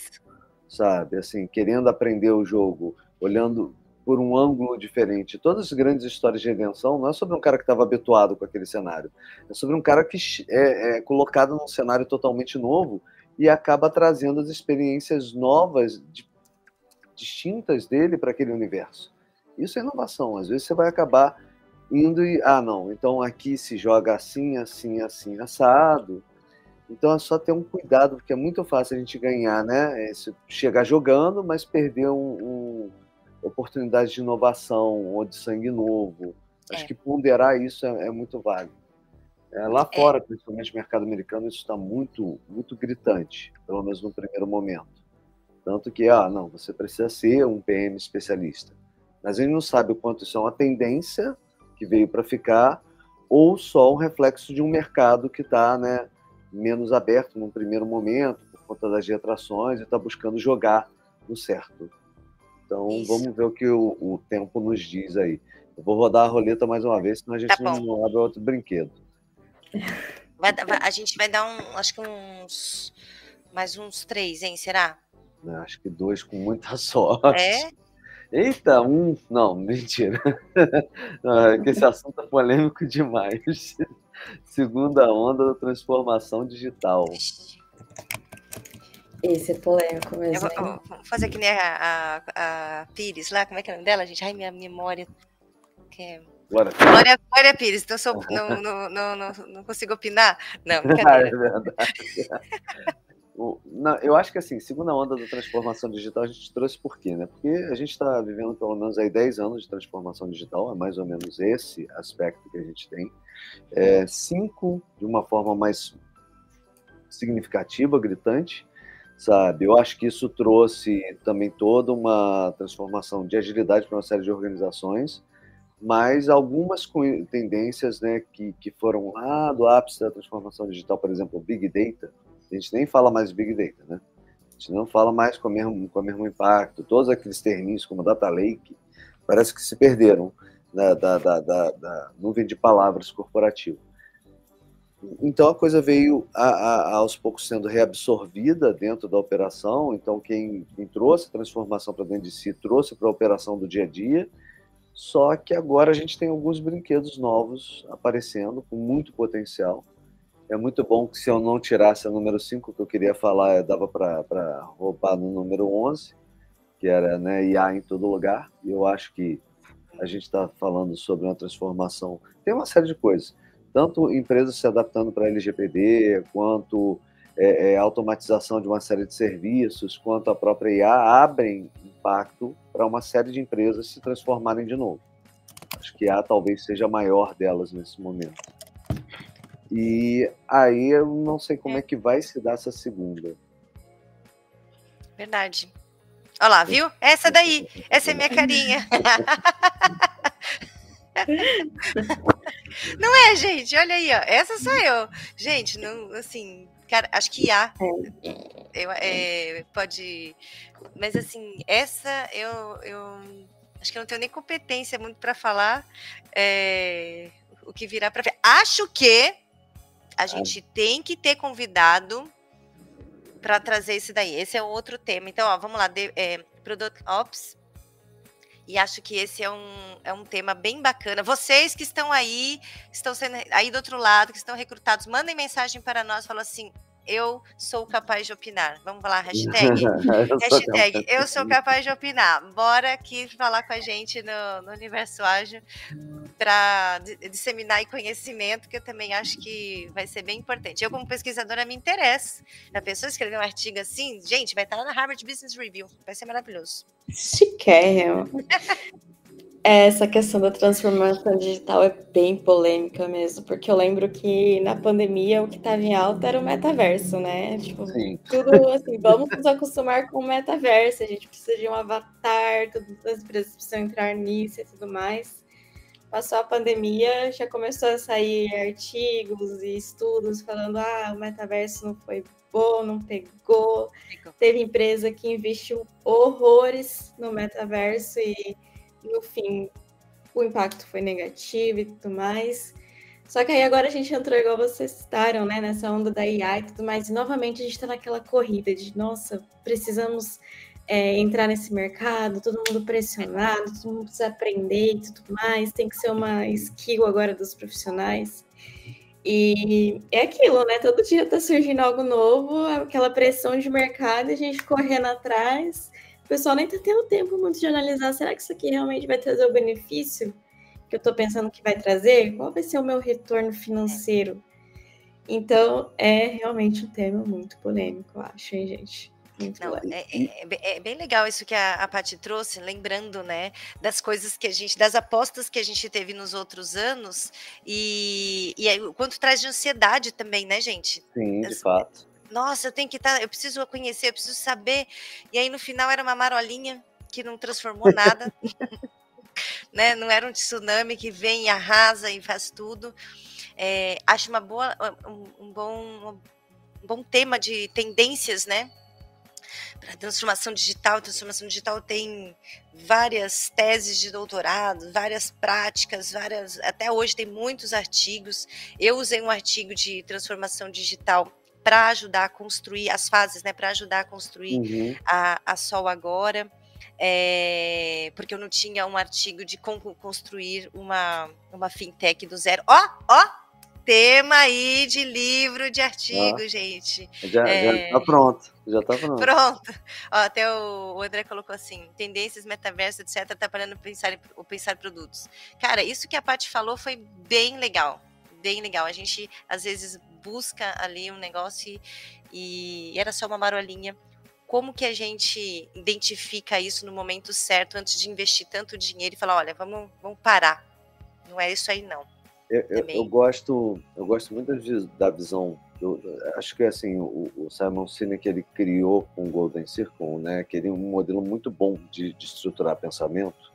Sabe? Assim, querendo aprender o jogo, olhando por um ângulo diferente. Todas as grandes histórias de redenção não é sobre um cara que estava habituado com aquele cenário. É sobre um cara que é, é colocado num cenário totalmente novo e acaba trazendo as experiências novas, de, distintas dele para aquele universo. Isso é inovação. Às vezes você vai acabar indo e, ah, não, então aqui se joga assim, assim, assim, assado. Então é só ter um cuidado, porque é muito fácil a gente ganhar, né? É chegar jogando, mas perder um, um oportunidade de inovação ou de sangue novo. Acho é. que ponderar isso é, é muito válido. É, lá é. fora, principalmente no mercado americano, isso está muito, muito gritante, pelo menos no primeiro momento. Tanto que, ah, não, você precisa ser um PM especialista. Mas a gente não sabe o quanto isso é uma tendência que veio para ficar, ou só um reflexo de um mercado que está né, menos aberto num primeiro momento, por conta das retrações, e está buscando jogar no certo. Então Isso. vamos ver o que o, o, tempo nos diz aí. Eu vou rodar a roleta mais uma vez, senão a gente tá não abre outro brinquedo. Vai, a gente vai dar um, acho que uns mais uns três, hein? Será? Acho que dois com muita sorte. É? Eita, um. Não, mentira. Não, é que esse assunto é polêmico demais. Segunda onda da transformação digital. Esse é polêmico mesmo. Eu vou, eu vou fazer que nem a, a, a, Pires lá, como é que é o nome dela, gente? Ai, minha memória. Que é... Glória, Glória Pires, então sou, não, não, não, não, não consigo opinar? Não, brincadeira. é verdade. Não, eu acho que assim, segunda onda da transformação digital a gente trouxe por quê, né? Porque a gente está vivendo pelo menos aí 10 anos de transformação digital, é mais ou menos esse aspecto que a gente tem. É, cinco de uma forma mais significativa, gritante, sabe? Eu acho que isso trouxe também toda uma transformação de agilidade para uma série de organizações, mas algumas tendências né, que, que foram lá do ápice da transformação digital, por exemplo, o Big Data, a gente nem fala mais de Big Data, né? A gente não fala mais com o mesmo, com o mesmo impacto. Todos aqueles termos como Data Lake parece que se perderam da, da, da, da nuvem de palavras corporativa. Então a coisa veio a, a, aos poucos sendo reabsorvida dentro da operação. Então quem, quem trouxe a transformação para dentro de si trouxe para a operação do dia a dia. Só que agora a gente tem alguns brinquedos novos aparecendo com muito potencial é muito bom que se eu não tirasse o número 5 que eu queria falar, dava para roubar no número 11, que era né, IA em todo lugar. E eu acho que a gente está falando sobre uma transformação. Tem uma série de coisas. Tanto empresas se adaptando para LGPD, quanto é, é, automatização de uma série de serviços, quanto a própria IA abrem impacto para uma série de empresas se transformarem de novo. Acho que a talvez seja a maior delas nesse momento. E aí eu não sei como é, é que vai se dar essa segunda. Verdade. Olha lá, viu? Essa daí. Essa é minha carinha. Não é, gente? Olha aí, ó. Essa sou eu. Gente, não, assim, cara, acho que há. Eu, é, pode. Mas assim, essa eu, eu acho que eu não tenho nem competência muito para falar é, o que virá para ver. Acho que a gente tem que ter convidado para trazer esse daí. Esse é outro tema. Então, ó, vamos lá, de, é, Product Ops. E acho que esse é um, é um tema bem bacana. Vocês que estão aí, estão sendo aí do outro lado, que estão recrutados, mandem mensagem para nós, falam assim: eu sou capaz de opinar. Vamos lá, hashtag. eu hashtag, sou eu sou capaz de opinar. Bora aqui falar com a gente no, no Universo Ágil para disseminar conhecimento, que eu também acho que vai ser bem importante. Eu, como pesquisadora, me interesso. A pessoa escrever um artigo assim, gente, vai estar lá na Harvard Business Review. Vai ser maravilhoso. Chiquérrimo. Essa questão da transformação digital é bem polêmica mesmo, porque eu lembro que na pandemia o que estava em alta era o metaverso, né? Tipo, Sim. tudo assim, vamos nos acostumar com o metaverso, a gente precisa de um avatar, todas as empresas precisam entrar nisso e tudo mais. Passou a pandemia, já começou a sair artigos e estudos falando: ah, o metaverso não foi bom, não pegou. Teve empresa que investiu horrores no metaverso e no fim o impacto foi negativo e tudo mais. Só que aí agora a gente entrou, igual vocês citaram, né, nessa onda da IA e tudo mais, e novamente a gente está naquela corrida de, nossa, precisamos é, entrar nesse mercado, todo mundo pressionado, todo mundo precisa aprender e tudo mais, tem que ser uma skill agora dos profissionais. E é aquilo, né? Todo dia está surgindo algo novo, aquela pressão de mercado, a gente correndo atrás pessoal nem tá tendo tempo muito de analisar, será que isso aqui realmente vai trazer o benefício que eu estou pensando que vai trazer? Qual vai ser o meu retorno financeiro? Então, é realmente um tema muito polêmico, eu acho, hein, gente? Não, é, é, é, bem legal isso que a, a Paty trouxe, lembrando, né, das coisas que a gente, das apostas que a gente teve nos outros anos e, e aí, o quanto traz de ansiedade também, né, gente? Sim, de As, fato nossa, eu tenho que estar, tá, eu preciso conhecer, eu preciso saber. E aí no final era uma marolinha que não transformou nada. né? Não era um tsunami que vem e arrasa e faz tudo. É, acho uma boa, um, um bom, um bom tema de tendências, né? Para transformação digital, transformação digital tem várias teses de doutorado, várias práticas, várias. Até hoje tem muitos artigos. Eu usei um artigo de transformação digital para ajudar a construir as fases, né? Para ajudar a construir uhum. a, a Sol agora. É, porque eu não tinha um artigo de como construir uma, uma fintech do zero. Ó, ó, tema aí de livro, de artigo, ah, gente. Já, é... já tá pronto, já tá pronto. Pronto. Ó, até o, o, André colocou assim, tendências, metaverso, etc, atrapalhando pensar, o pensar produtos. Cara, isso que a Paty falou foi bem legal, bem legal. A gente, às vezes, busca ali um negócio e, e era só uma marolinha. Como que a gente identifica isso no momento certo, antes de investir tanto dinheiro e falar, olha, vamos, vamos parar. Não é isso aí, não eu, eu, eu, gosto, eu gosto muito da visão. Eu, acho que assim o, o, Simon Sinek ele criou com o Golden Circle, né? Que ele é um modelo muito bom de, de estruturar pensamento.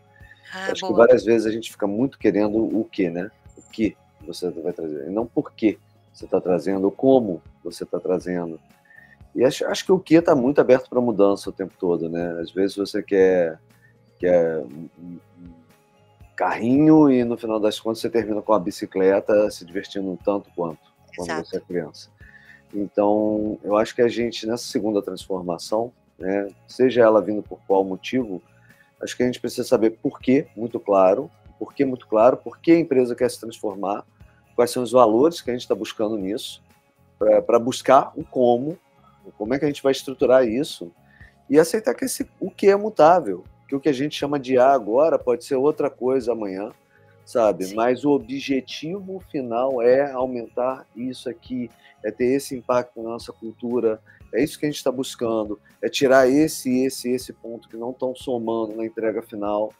Ah, acho boa. que várias vezes a gente fica muito querendo o que, né? O que você vai trazer, e não por que você está trazendo, como você está trazendo. E acho, acho que o que está muito aberto para mudança o tempo todo, né? Às vezes você quer, quer carrinho e no final das contas você termina com a bicicleta se divertindo tanto quanto quando Exato. você é criança. Então, eu acho que a gente, nessa segunda transformação, né, seja ela vindo por qual motivo, acho que a gente precisa saber por quê, muito claro, por que muito claro, por que a empresa quer se transformar, quais são os valores que a gente está buscando nisso, para buscar o como, como é que a gente vai estruturar isso, e aceitar que esse, o que é mutável, que o que a gente chama de A agora pode ser outra coisa amanhã, sabe? Sim. Mas o objetivo final é aumentar isso aqui, é ter esse impacto na nossa cultura, é isso que a gente está buscando, é tirar esse, esse, esse ponto que não estão somando na entrega final,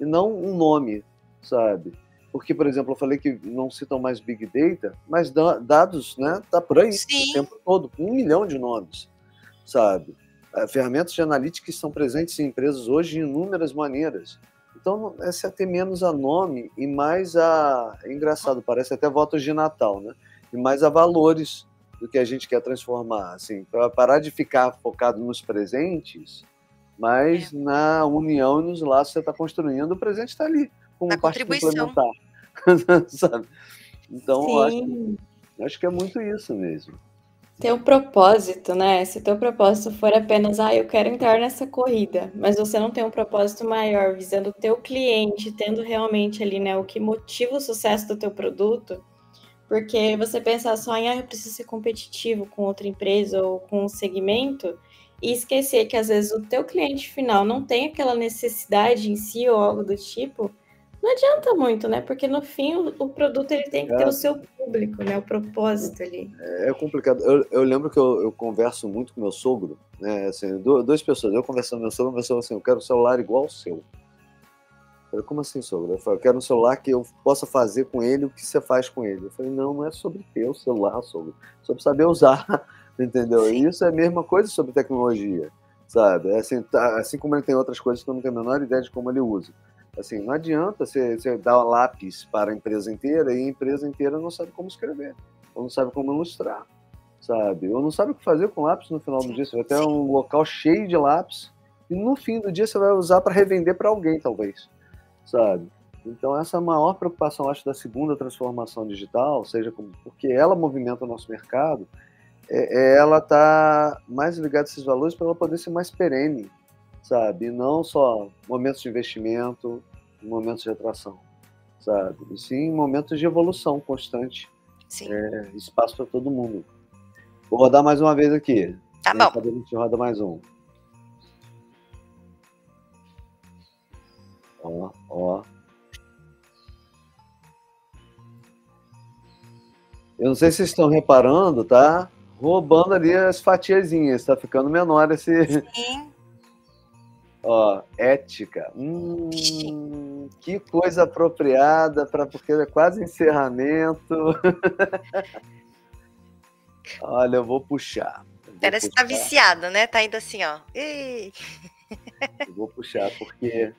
e não um nome, sabe? Porque, por exemplo, eu falei que não citam mais Big Data, mas dados, né? Tá por aí Sim. o tempo todo, um milhão de nomes, sabe? Eh, ferramentas de analítica estão presentes em empresas hoje de inúmeras maneiras. Então, é se ater menos a nome e mais a. É engraçado, parece até votos de Natal, né? E mais a valores do que a gente quer transformar. Assim, para parar de ficar focado nos presentes, mas é. na união e nos laços que você está construindo, o presente está ali, como na parte complementar. Sabe? Então, acho, acho que é muito isso mesmo ter um propósito, né? Se o teu propósito for apenas, ah, eu quero entrar nessa corrida, mas você não tem um propósito maior, visando o teu cliente, tendo realmente ali, né, o que motiva o sucesso do teu produto, porque você pensar só em, ah, eu preciso ser competitivo com outra empresa ou com um segmento, e esquecer que às vezes o teu cliente final não tem aquela necessidade em si ou algo do tipo, não adianta muito, né? Porque no fim o, o produto ele tem que é. ter o seu público, né? O propósito ali. É, é complicado. Eu, eu lembro que eu, eu, converso muito com meu sogro, né? Assim, duas pessoas. Eu conversando com meu sogro, meu sogro assim, eu quero um celular igual ao seu. Eu falei, como assim, sogro? Eu falei, eu quero um celular que eu possa fazer com ele o que você faz com ele. Eu falei, não, não é sobre ter o celular, sogro. É sobre saber usar, entendeu? E isso é a mesma coisa sobre tecnologia, sabe? É assim, tá, assim como ele tem outras coisas que eu não tenho a menor ideia de como ele usa. Assim, não adianta você, você dar um lápis para a empresa inteira e a empresa inteira não sabe como escrever, ou não sabe como ilustrar, sabe? Ou não sabe o que fazer com lápis no final do dia. Você vai ter um local cheio de lápis e no fim do dia você vai usar para revender para alguém, talvez, sabe? Então, essa é a maior preocupação, acho, da segunda transformação digital, seja como, porque ela movimenta o nosso mercado, é, é ela está mais ligada a esses valores para ela poder ser mais perene, sabe? E não só momentos de investimento, momentos de atração, sabe? E sim momentos de evolução constante. Sim. É, espaço para todo mundo. Vou rodar mais uma vez aqui. Tá bom. A gente roda mais um. Ó, ó. Eu não sei se vocês estão reparando, tá? Roubando ali as fatiazinhas, tá ficando menor esse. Sim. Ó, ética. Hum, que coisa apropriada para porque é quase encerramento. Olha, eu vou puxar. Eu vou Parece puxar. que tá viciado, né? Tá indo assim, ó. Eu vou puxar, porque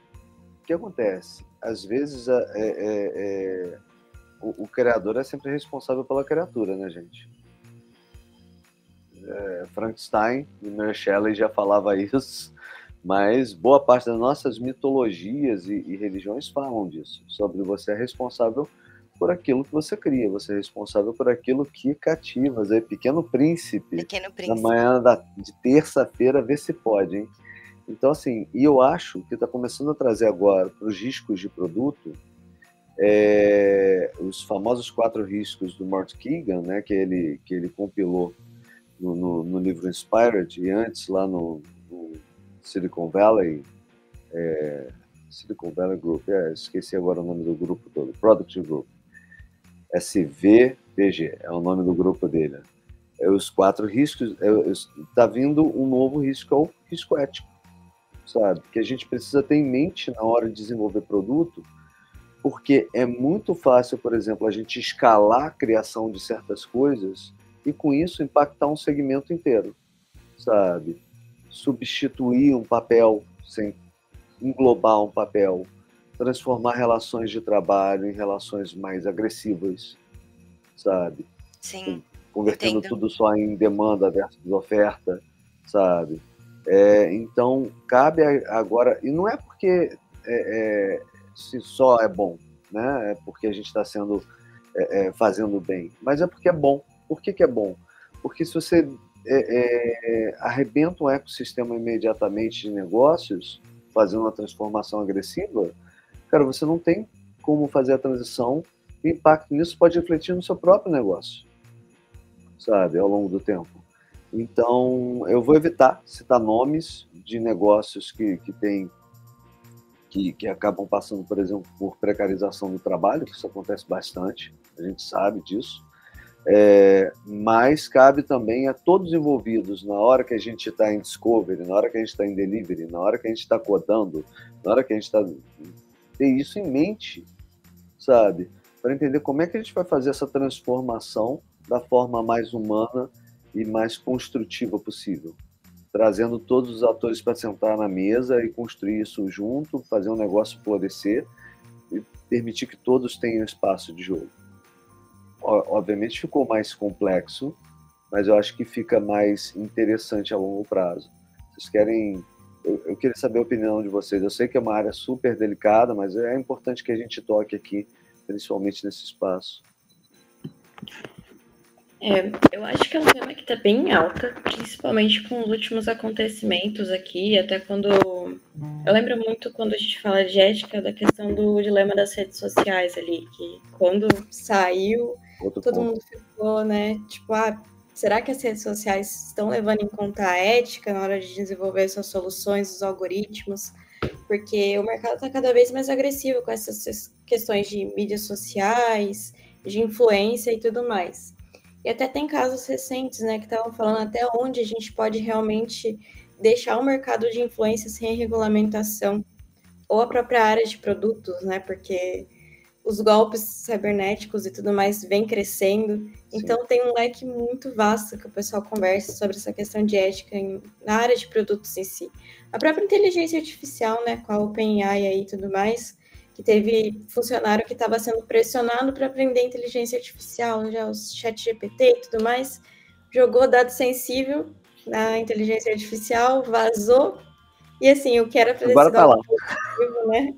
o que acontece? Às vezes é, é, é, o, o, criador é sempre responsável pela criatura, né, gente? É, Frankenstein e Mary Shelley já falava isso mas boa parte das nossas mitologias e, e, religiões falam disso, sobre você é responsável por aquilo que você cria, você é responsável por aquilo que cativa. É Pequeno Príncipe, Pequeno Príncipe. na manhã da, de terça-feira, vê se pode, hein? Então, assim, e eu acho que está começando a trazer agora para os riscos de produto é, os famosos quatro riscos do Mort Keegan, né, que ele, que ele compilou no, no, no livro Inspired e antes lá no, no Silicon Valley, é, Silicon Valley Group, é, esqueci agora o nome do grupo todo, Product Group, SVPG é o nome do grupo dele. É os quatro riscos, está é, vindo um novo risco, é o risco ético, sabe? Que a gente precisa ter em mente na hora de desenvolver produto, porque é muito fácil, por exemplo, a gente escalar a criação de certas coisas e com isso impactar um segmento inteiro, sabe? Substituir um papel sem englobar um papel, transformar relações de trabalho em relações mais agressivas, sabe? Sim. Convertendo entendo. tudo só em demanda versus oferta, sabe? É, então, cabe agora, e não é porque é, é, se só é bom, né? É porque a gente está sendo é, é, fazendo bem, mas é porque é bom. Por que, que é bom? Porque se você é, é, arrebenta um ecossistema imediatamente de negócios, fazendo uma transformação agressiva, cara, você não tem como fazer a transição o impacto nisso pode refletir no seu próprio negócio, sabe, ao longo do tempo. Então, eu vou evitar citar nomes de negócios que, que têm que, que acabam passando, por exemplo, por precarização do trabalho, que isso acontece bastante, a gente sabe disso. É, mas cabe também a todos envolvidos, na hora que a gente está em discovery, na hora que a gente está em delivery, na hora que a gente está codando, na hora que a gente está. ter isso em mente, sabe? Para entender como é que a gente vai fazer essa transformação da forma mais humana e mais construtiva possível trazendo todos os atores para sentar na mesa e construir isso junto, fazer um negócio florescer e permitir que todos tenham espaço de jogo. Obviamente ficou mais complexo, mas eu acho que fica mais interessante a longo prazo. Vocês querem. Eu, eu queria saber a opinião de vocês. Eu sei que é uma área super delicada, mas é importante que a gente toque aqui, principalmente nesse espaço. É, eu acho que é um tema que está bem alta, principalmente com os últimos acontecimentos aqui, até quando. Eu lembro muito quando a gente fala de ética, da questão do dilema das redes sociais ali, que quando saiu, Outro todo ponto. mundo ficou, né? Tipo, ah, será que as redes sociais estão levando em conta a ética na hora de desenvolver suas soluções, os algoritmos? Porque o mercado está cada vez mais agressivo com essas questões de mídias sociais, de influência e tudo mais. E até tem casos recentes, né, que estavam falando até onde a gente pode realmente deixar o mercado de influência sem regulamentação, ou a própria área de produtos, né, porque os golpes cibernéticos e tudo mais vem crescendo. Sim. Então tem um leque muito vasto que o pessoal conversa sobre essa questão de ética em, na área de produtos em si. A própria inteligência artificial, né, com a OpenAI e tudo mais, que teve funcionário que estava sendo pressionado para aprender inteligência artificial, já os chat GPT e tudo mais, jogou dado sensível na inteligência artificial, vazou, e assim, o que era para Agora tá lá. Positivo, né?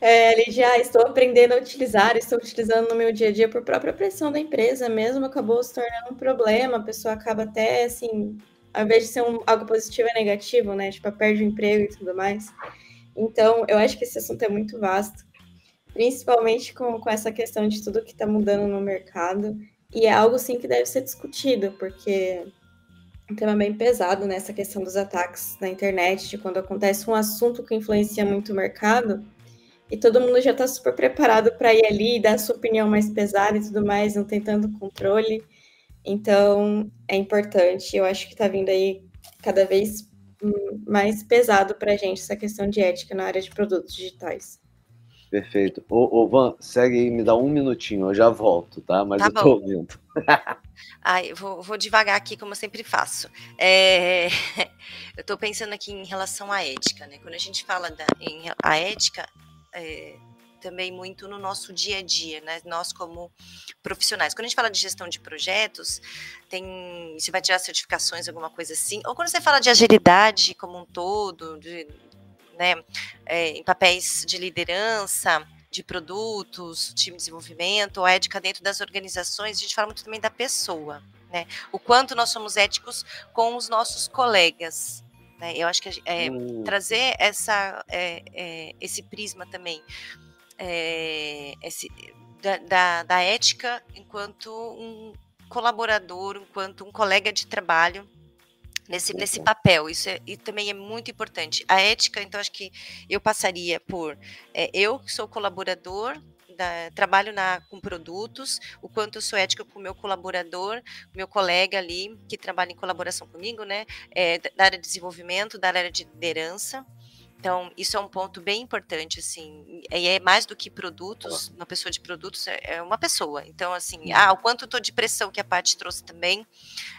É, ele já estou aprendendo a utilizar, estou utilizando no meu dia a dia por própria pressão da empresa mesmo, acabou se tornando um problema, a pessoa acaba até, assim, ao invés de ser um, algo positivo, é negativo, né? Tipo, perde o emprego e tudo mais. Então, eu acho que esse assunto é muito vasto, principalmente com, com essa questão de tudo que está mudando no mercado. E é algo, sim, que deve ser discutido, porque é um tema bem pesado né, questão dos ataques na internet, de quando acontece um assunto que influencia muito o mercado, e todo mundo já está super preparado para ir ali e dar sua opinião mais pesada e tudo mais, não tem tanto controle. Então, é importante. Eu acho que está vindo aí cada vez mais pesado para a gente essa questão de ética na área de produtos digitais. Perfeito. Ô, ô, Van, segue aí, me dá um minutinho, eu já volto, tá? Mas tá eu tô ouvindo. Ai, vou, vou, devagar aqui, como eu sempre faço. É, eu estou pensando aqui em relação à ética, né? Quando a gente fala da em, a ética, é, também muito no nosso dia a dia, né? Nós como profissionais. Quando a gente fala de gestão de projetos, tem você vai tirar certificações, alguma coisa assim. Ou quando você fala de agilidade como um todo, de, né, é, em papéis de liderança, de produtos, time de desenvolvimento, ou ética dentro das organizações, a gente fala muito também da pessoa, né? O quanto nós somos éticos com os nossos colegas, Né? Eu acho que é, hum. trazer essa, é, esse prisma também esse, da, da, da ética enquanto um colaborador, enquanto um colega de trabalho nesse, nesse papel. Isso é, e também é muito importante. A ética, então, acho que eu passaria por é, eu que sou colaborador. Da, trabalho na, com produtos, o quanto eu sou ética com o meu colaborador, meu colega ali, que trabalha em colaboração comigo, né, é, da área de desenvolvimento, da área de liderança, então, isso é um ponto bem importante, assim, e é mais do que produtos, uma pessoa de produtos é, é uma pessoa. Então, assim, ah, o quanto estou de pressão que a parte trouxe também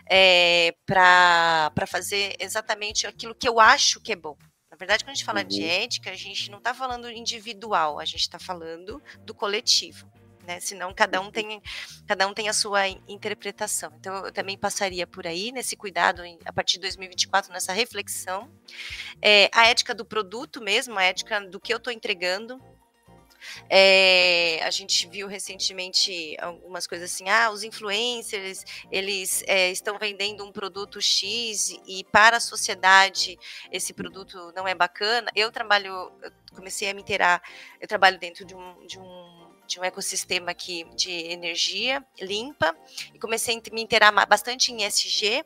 é, para fazer exatamente aquilo que eu acho que é bom. Na verdade, quando a gente fala uhum. de ética, a gente não está falando individual, a gente está falando do coletivo né? Senão cada um tem, cada um tem a sua interpretação. Então eu também passaria por aí nesse cuidado a partir de 2024 nessa reflexão. É, a ética do produto mesmo, a ética do que eu estou entregando, é, a gente viu recentemente algumas coisas assim, ah, os influencers, eles é, estão vendendo um produto X e para a sociedade esse produto não é bacana. Eu trabalho, eu comecei a me inteirar, eu trabalho dentro de um, de um de um ecossistema aqui de energia limpa e comecei a me inteirar bastante em SG,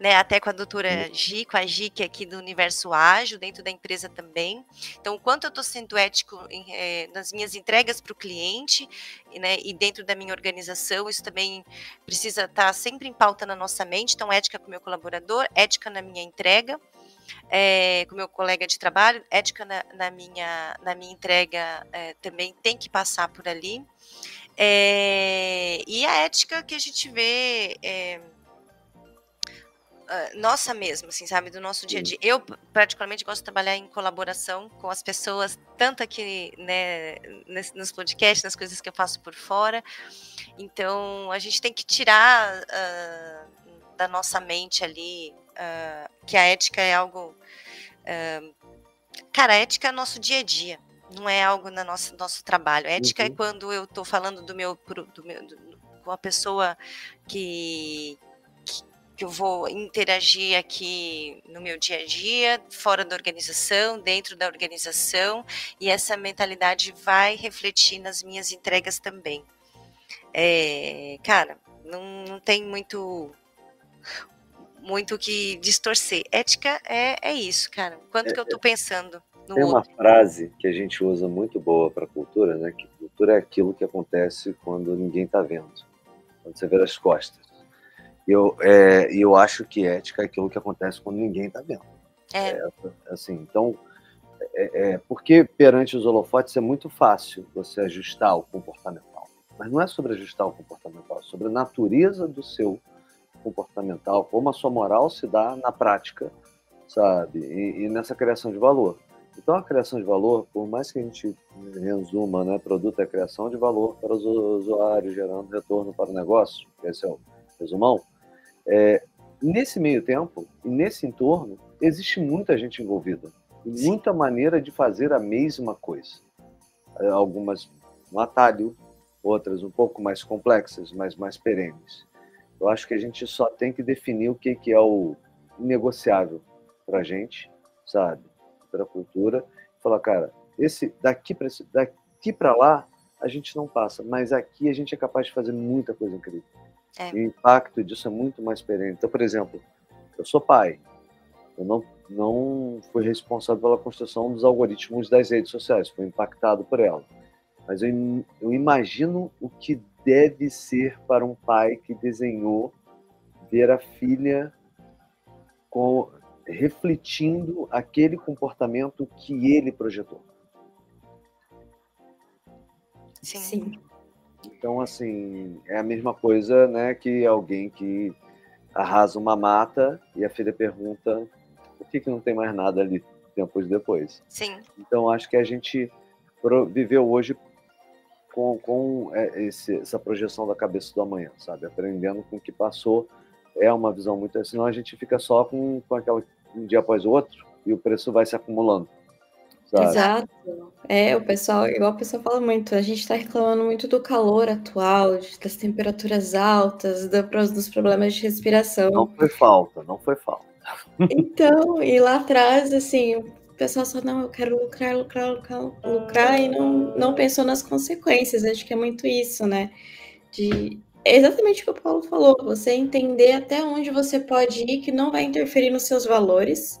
né, até com a doutora Gi, com a Gi, que é aqui do Universo Ágil, dentro da empresa também. Então, o quanto eu estou sendo ético em, é, nas minhas entregas para o cliente né, e dentro da minha organização, isso também precisa estar tá sempre em pauta na nossa mente. Então, ética com o meu colaborador, ética na minha entrega é, com meu colega de trabalho, ética na, na minha, na minha entrega é, também tem que passar por ali. É, e a ética que a gente vê nossa mesmo, assim, sabe, do nosso dia a dia. Eu, particularmente, gosto de trabalhar em colaboração com as pessoas, tanto aqui, né, nos podcasts, nas coisas que eu faço por fora. Então, a gente tem que tirar uh, da nossa mente ali uh, que a ética é algo. Uh, cara, a ética é nosso dia a dia, não é algo no nosso, nosso trabalho. A ética é uhum. é quando eu estou falando do meu, do meu do, com a pessoa que, que eu vou interagir aqui no meu dia a dia, fora da organização, dentro da organização, e essa mentalidade vai refletir nas minhas entregas também. É, cara, não, não tem muito muito que distorcer. Ética é, é isso, cara. Quanto é, que eu estou é. pensando no Tem outro? uma frase que a gente usa muito boa para cultura, né? Que cultura é aquilo que acontece quando ninguém está vendo, quando você vê as costas. Eu, é, eu acho que ética é aquilo que acontece quando ninguém está vendo. É. é. Assim, então, é, é, porque perante os holofotes é muito fácil você ajustar o comportamental. Mas não é sobre ajustar o comportamental, é sobre a natureza do seu comportamental, como a sua moral se dá na prática, sabe? E, e, nessa criação de valor. Então, a criação de valor, por mais que a gente resuma, né, produto é criação de valor para os usuários, gerando retorno para o negócio, esse é o resumão. É, nesse meio tempo e nesse entorno, existe muita gente envolvida e muita maneira de fazer a mesma coisa. É, algumas um atalho, outras um pouco mais complexas, mas mais perenes. Eu acho que a gente só tem que definir o que, que é o negociável para a gente, sabe? Para a cultura. Falar, cara, esse daqui para daqui para lá a gente não passa, mas aqui a gente é capaz de fazer muita coisa incrível. É. E o impacto disso é muito mais perene. Então, por exemplo, eu sou pai. Eu não, não fui responsável pela construção dos algoritmos das redes sociais, fui impactado por ela. Mas eu, eu imagino o que deve ser para um pai que desenhou ver a filha com, refletindo aquele comportamento que ele projetou. Sim. Então, assim, é a mesma coisa né, que alguém que arrasa uma mata e a filha pergunta por que, que não tem mais nada ali tempos depois. Sim. Então, acho que a gente viveu hoje com, com é, esse, essa projeção da cabeça do amanhã, sabe? Aprendendo com o que passou. É uma visão muito. Senão a gente fica só com, com aquela um dia após o outro e o preço vai se acumulando. Sabe? Exato. É, o pessoal, igual o pessoal fala muito, a gente está reclamando muito do calor atual, das temperaturas altas, dos problemas de respiração. Não foi falta, não foi falta. Então, e lá atrás, assim, o pessoal só, não, eu quero lucrar, lucrar, lucrar, lucrar, e não, não pensou nas consequências. Acho que é muito isso, né? De, é exatamente o que o Paulo falou, você entender até onde você pode ir que não vai interferir nos seus valores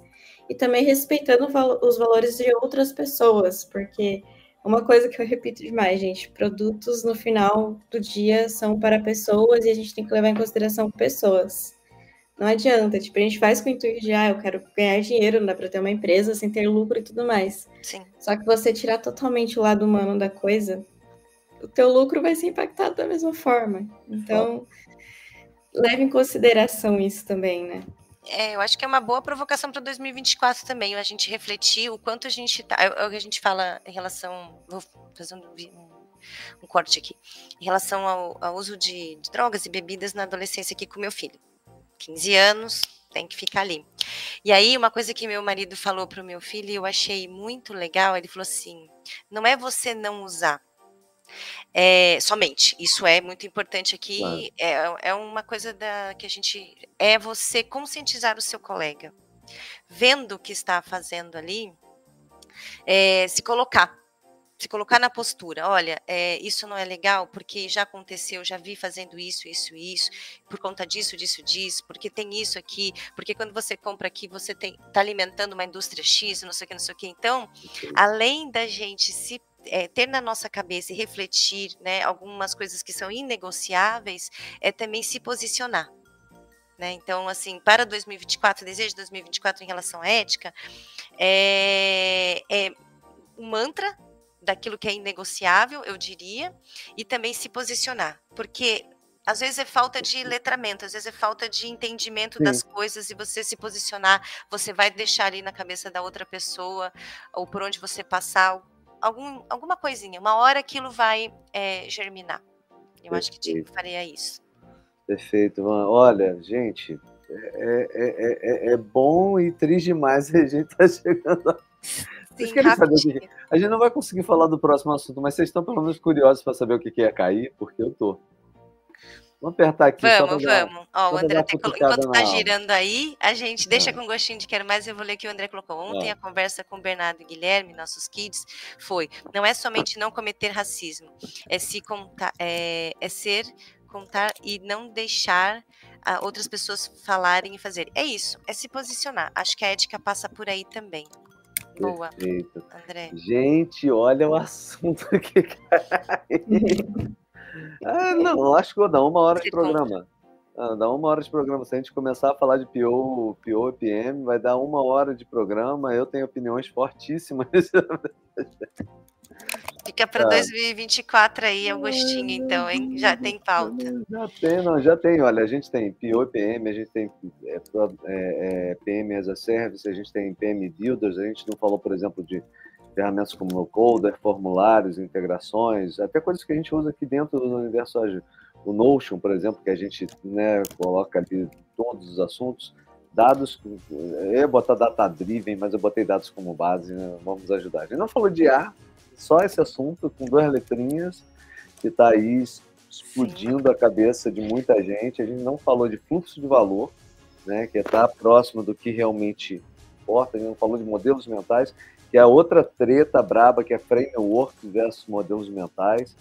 e também respeitando os valores de outras pessoas, porque uma coisa que eu repito demais, gente, produtos no final do dia são para pessoas e a gente tem que levar em consideração pessoas. Não adianta, tipo, a gente faz com o intuito de, ah, eu quero ganhar dinheiro, não dá para ter uma empresa sem ter lucro e tudo mais. Sim. Só que você tirar totalmente o lado humano da coisa, o teu lucro vai ser impactado da mesma forma. Então, leve em consideração isso também, né? É, eu acho que é uma boa provocação para 2024 também, a gente refletir o quanto a gente tá. É, é o que a gente fala em relação. Vou fazer um, um, corte aqui. Em relação ao, ao uso de, de, drogas e bebidas na adolescência aqui com meu filho. 15 anos, tem que ficar ali. E aí, uma coisa que meu marido falou para o meu filho, e eu achei muito legal, ele falou assim: não é você não usar, é, somente. Isso é muito importante aqui. Claro. É, é uma coisa da, que a gente. É você conscientizar o seu colega. Vendo o que está fazendo ali, é, se colocar. Se colocar na postura, olha, é, isso não é legal porque já aconteceu, já vi fazendo isso, isso, isso, por conta disso, disso, disso, porque tem isso aqui, porque quando você compra aqui, você está alimentando uma indústria X, não sei o que, não sei o que. Então, além da gente se é, ter na nossa cabeça e refletir né, algumas coisas que são inegociáveis, é também se posicionar. Né? Então, assim, para 2024, desejo de 2024 em relação à ética, é, é um mantra daquilo que é inegociável, eu diria, e também se posicionar, porque às vezes é falta de letramento, às vezes é falta de entendimento Sim. das coisas e você se posicionar, você vai deixar ali na cabeça da outra pessoa, ou por onde você passar, algum, alguma coisinha. Uma hora aquilo vai é, germinar. Eu Perfeito. acho que Diego faria isso. Perfeito, Olha, gente, é, é, é, é, bom e triste demais a gente tá chegando. A... Sim, A gente não vai conseguir falar do próximo assunto, mas vocês estão pelo menos curiosos para saber o que, ia cair, porque eu tô. Vamos apertar aqui. Vamos, vamos. Ó, o André até enquanto tá girando aí, a gente deixa é. com gostinho de quero mais. Eu vou ler o que o André colocou. Ontem é. a conversa com o Bernardo e Guilherme, nossos kids, foi: não é somente não cometer racismo, é se contar, é, é ser, contar e não deixar uh, outras pessoas falarem e fazer. É isso, é se posicionar. Acho que a ética passa por aí também. Boa. Perfeito. André. Gente, olha o assunto que cai. Ah, não, acho que vou dar uma hora de programa. Ah, dá uma hora de programa. Se a gente começar a falar de PO, PO e PM, vai dar uma hora de programa. Eu tenho opiniões fortíssimas. Fica para 2024 aí, Augustinho, então, hein? Já tem pauta. Já tem, não, já tem. Olha, a gente tem PO e PM, a gente tem é, é, é PM as a service, a gente tem PM builders, a gente não falou, por exemplo, de ferramentas como no Coder, formulários, integrações, até coisas que a gente usa aqui dentro do universo ágil. O Notion, por exemplo, que a gente né, coloca ali todos os assuntos, dados, eu ia botar data driven, mas eu botei dados como base, né, vamos ajudar. A gente não falou de A, só esse assunto com duas letrinhas que está aí explodindo a cabeça de muita gente. A gente não falou de fluxo de valor, né, que está próximo do que realmente importa, a gente não falou de modelos mentais que é outra treta braba, que é framework versus modelos mentais.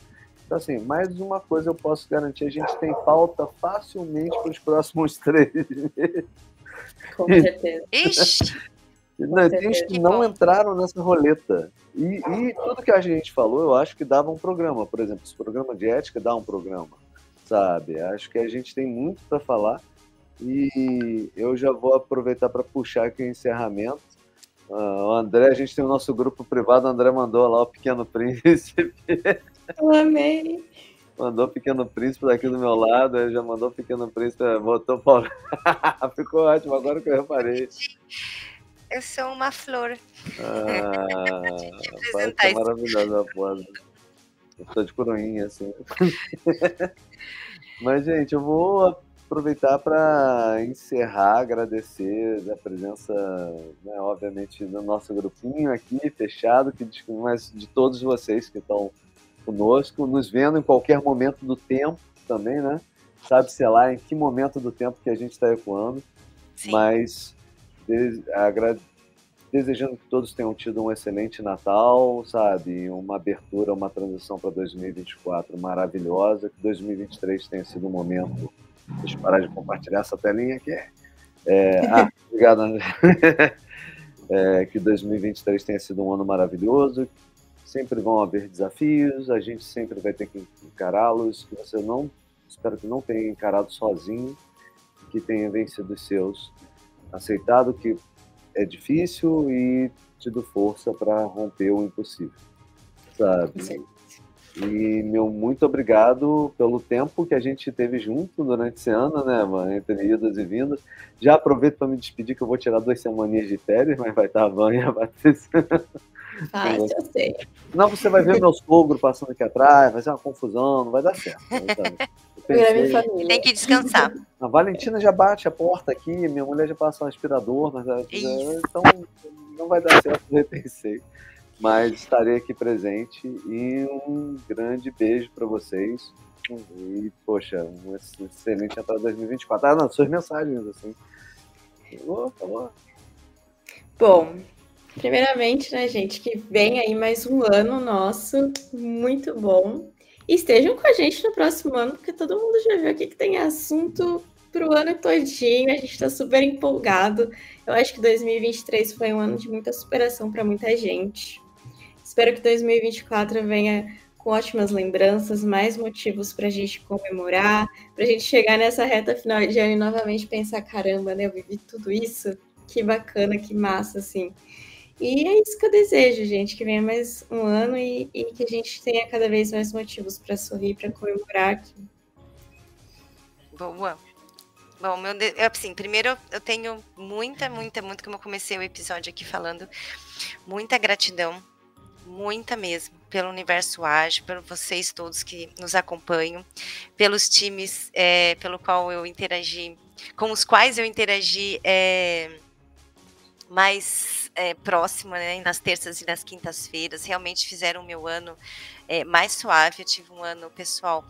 Então, assim, mais uma coisa eu posso garantir, a gente tem pauta facilmente para os próximos três meses. Com certeza. Ixi! Não, tem que não entraram nessa roleta. E, e, tudo que a gente falou, eu acho que dava um programa. Por exemplo, esse programa de ética dá um programa, sabe? Acho que a gente tem muito para falar. E eu já vou aproveitar para puxar aqui o encerramento. Uh, o André, a gente tem o nosso grupo privado, o André mandou lá o Pequeno Príncipe. Eu amei. Mandou o Pequeno Príncipe daqui do meu lado, ele já mandou o Pequeno Príncipe, botou Paulo. Ficou ótimo, agora que eu reparei. Eu sou uma flor. Ah, é maravilhosa a. Eu tô de coroinha, assim. Mas, gente, eu vou aproveitar para encerrar, agradecer a presença, né, obviamente, do nosso grupinho aqui, fechado, que, mas de todos vocês que estão conosco, nos vendo em qualquer momento do tempo também, né? Sabe, sei lá, em que momento do tempo que a gente está ecoando. Sim. Mas desejando que todos tenham tido um excelente Natal, sabe? Uma abertura, uma transição para 2024 maravilhosa, que 2023 tenha sido um momento. Deixa eu parar de compartilhar essa telinha aqui. É, ah, obrigado, André. É, que 2023 tenha sido um ano maravilhoso. Sempre vão haver desafios, a gente sempre vai ter que encará-los. Que você não, espero que não tenha encarado sozinho, que tenha vencido os seus, aceitado que é difícil e tido força para romper o impossível, sabe? Sim. E meu muito obrigado pelo tempo que a gente teve junto durante esse ano, né, mano? Entre idas e vindas. Já aproveito para me despedir que eu vou tirar duas semaninhas de férias, mas vai estar a Van e a Patrícia. Ah, eu sei. Não, você vai ver meu sogro passando aqui atrás, vai ser uma confusão, não vai dar certo. Pensei... Tem que descansar. A Valentina já bate a porta aqui, minha mulher já passa um aspirador, mas então não vai dar certo, eu repensei mas estarei aqui presente e um grande beijo para vocês. E, poxa, um excelente Natal 2024. Ah, não, suas mensagens, assim. Falou, falou. Bom, primeiramente, né, gente, que vem aí mais um ano nosso, muito bom. Estejam com a gente no próximo ano, porque todo mundo já viu aqui que tem assunto para o ano todinho, a gente está super empolgado. Eu acho que 2023 foi um ano de muita superação para muita gente. Espero que 2024 venha com ótimas lembranças, mais motivos para a gente comemorar, para a gente chegar nessa reta final de ano e novamente pensar: caramba, né? Eu vivi tudo isso, que bacana, que massa, assim. E é isso que eu desejo, gente, que venha mais um ano e, e que a gente tenha cada vez mais motivos para sorrir, para comemorar aqui. Boa. Bom, meu, assim, primeiro eu tenho muita, muita, muito, como eu comecei o episódio aqui falando, muita gratidão muita mesmo, pelo Universo Ágil, por vocês todos que nos acompanham, pelos times é, pelo qual eu interagi, com os quais eu interagi é, mais é, próximo, né, nas terças e nas quintas-feiras, realmente fizeram o meu ano é, mais suave. Eu tive um ano pessoal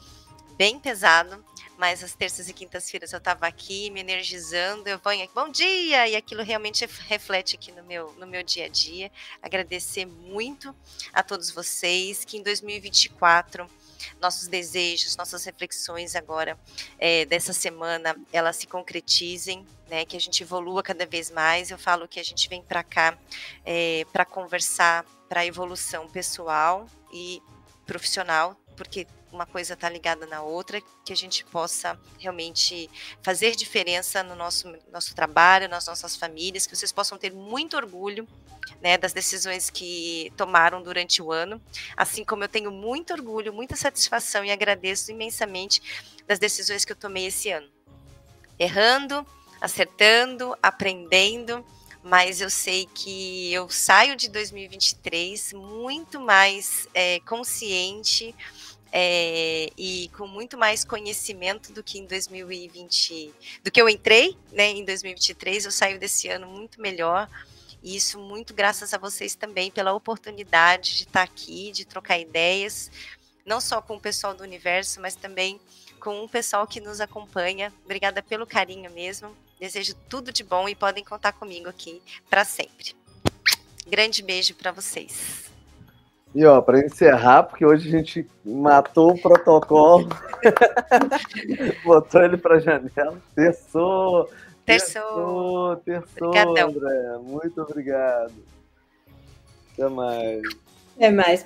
bem pesado, mas as terças e quintas-feiras eu estava aqui me energizando, eu venho aqui, bom dia, e aquilo realmente reflete aqui no meu, no meu dia a dia. Agradecer muito a todos vocês, que em 2024 nossos desejos, nossas reflexões agora é, dessa semana, elas se concretizem, né, que a gente evolua cada vez mais. Eu falo que a gente vem para cá é, para conversar para evolução pessoal e profissional, porque uma coisa está ligada na outra, que a gente possa realmente fazer diferença no nosso, nosso trabalho, nas nossas famílias, que vocês possam ter muito orgulho né, das decisões que tomaram durante o ano, assim como eu tenho muito orgulho, muita satisfação e agradeço imensamente das decisões que eu tomei esse ano. Errando, acertando, aprendendo, mas eu sei que eu saio de 2023 muito mais é, consciente é, e com muito mais conhecimento do que em 2020, do que eu entrei, né, em 2023, eu saio desse ano muito melhor. E isso muito graças a vocês também pela oportunidade de estar aqui, de trocar ideias, não só com o pessoal do universo, mas também com o pessoal que nos acompanha. Obrigada pelo carinho mesmo. Desejo tudo de bom e podem contar comigo aqui para sempre. Grande beijo para vocês. E ó, para encerrar, porque hoje a gente matou o protocolo, botou ele para janela, terçou, terçou, terçou, André. Muito obrigado. Até mais. Até mais.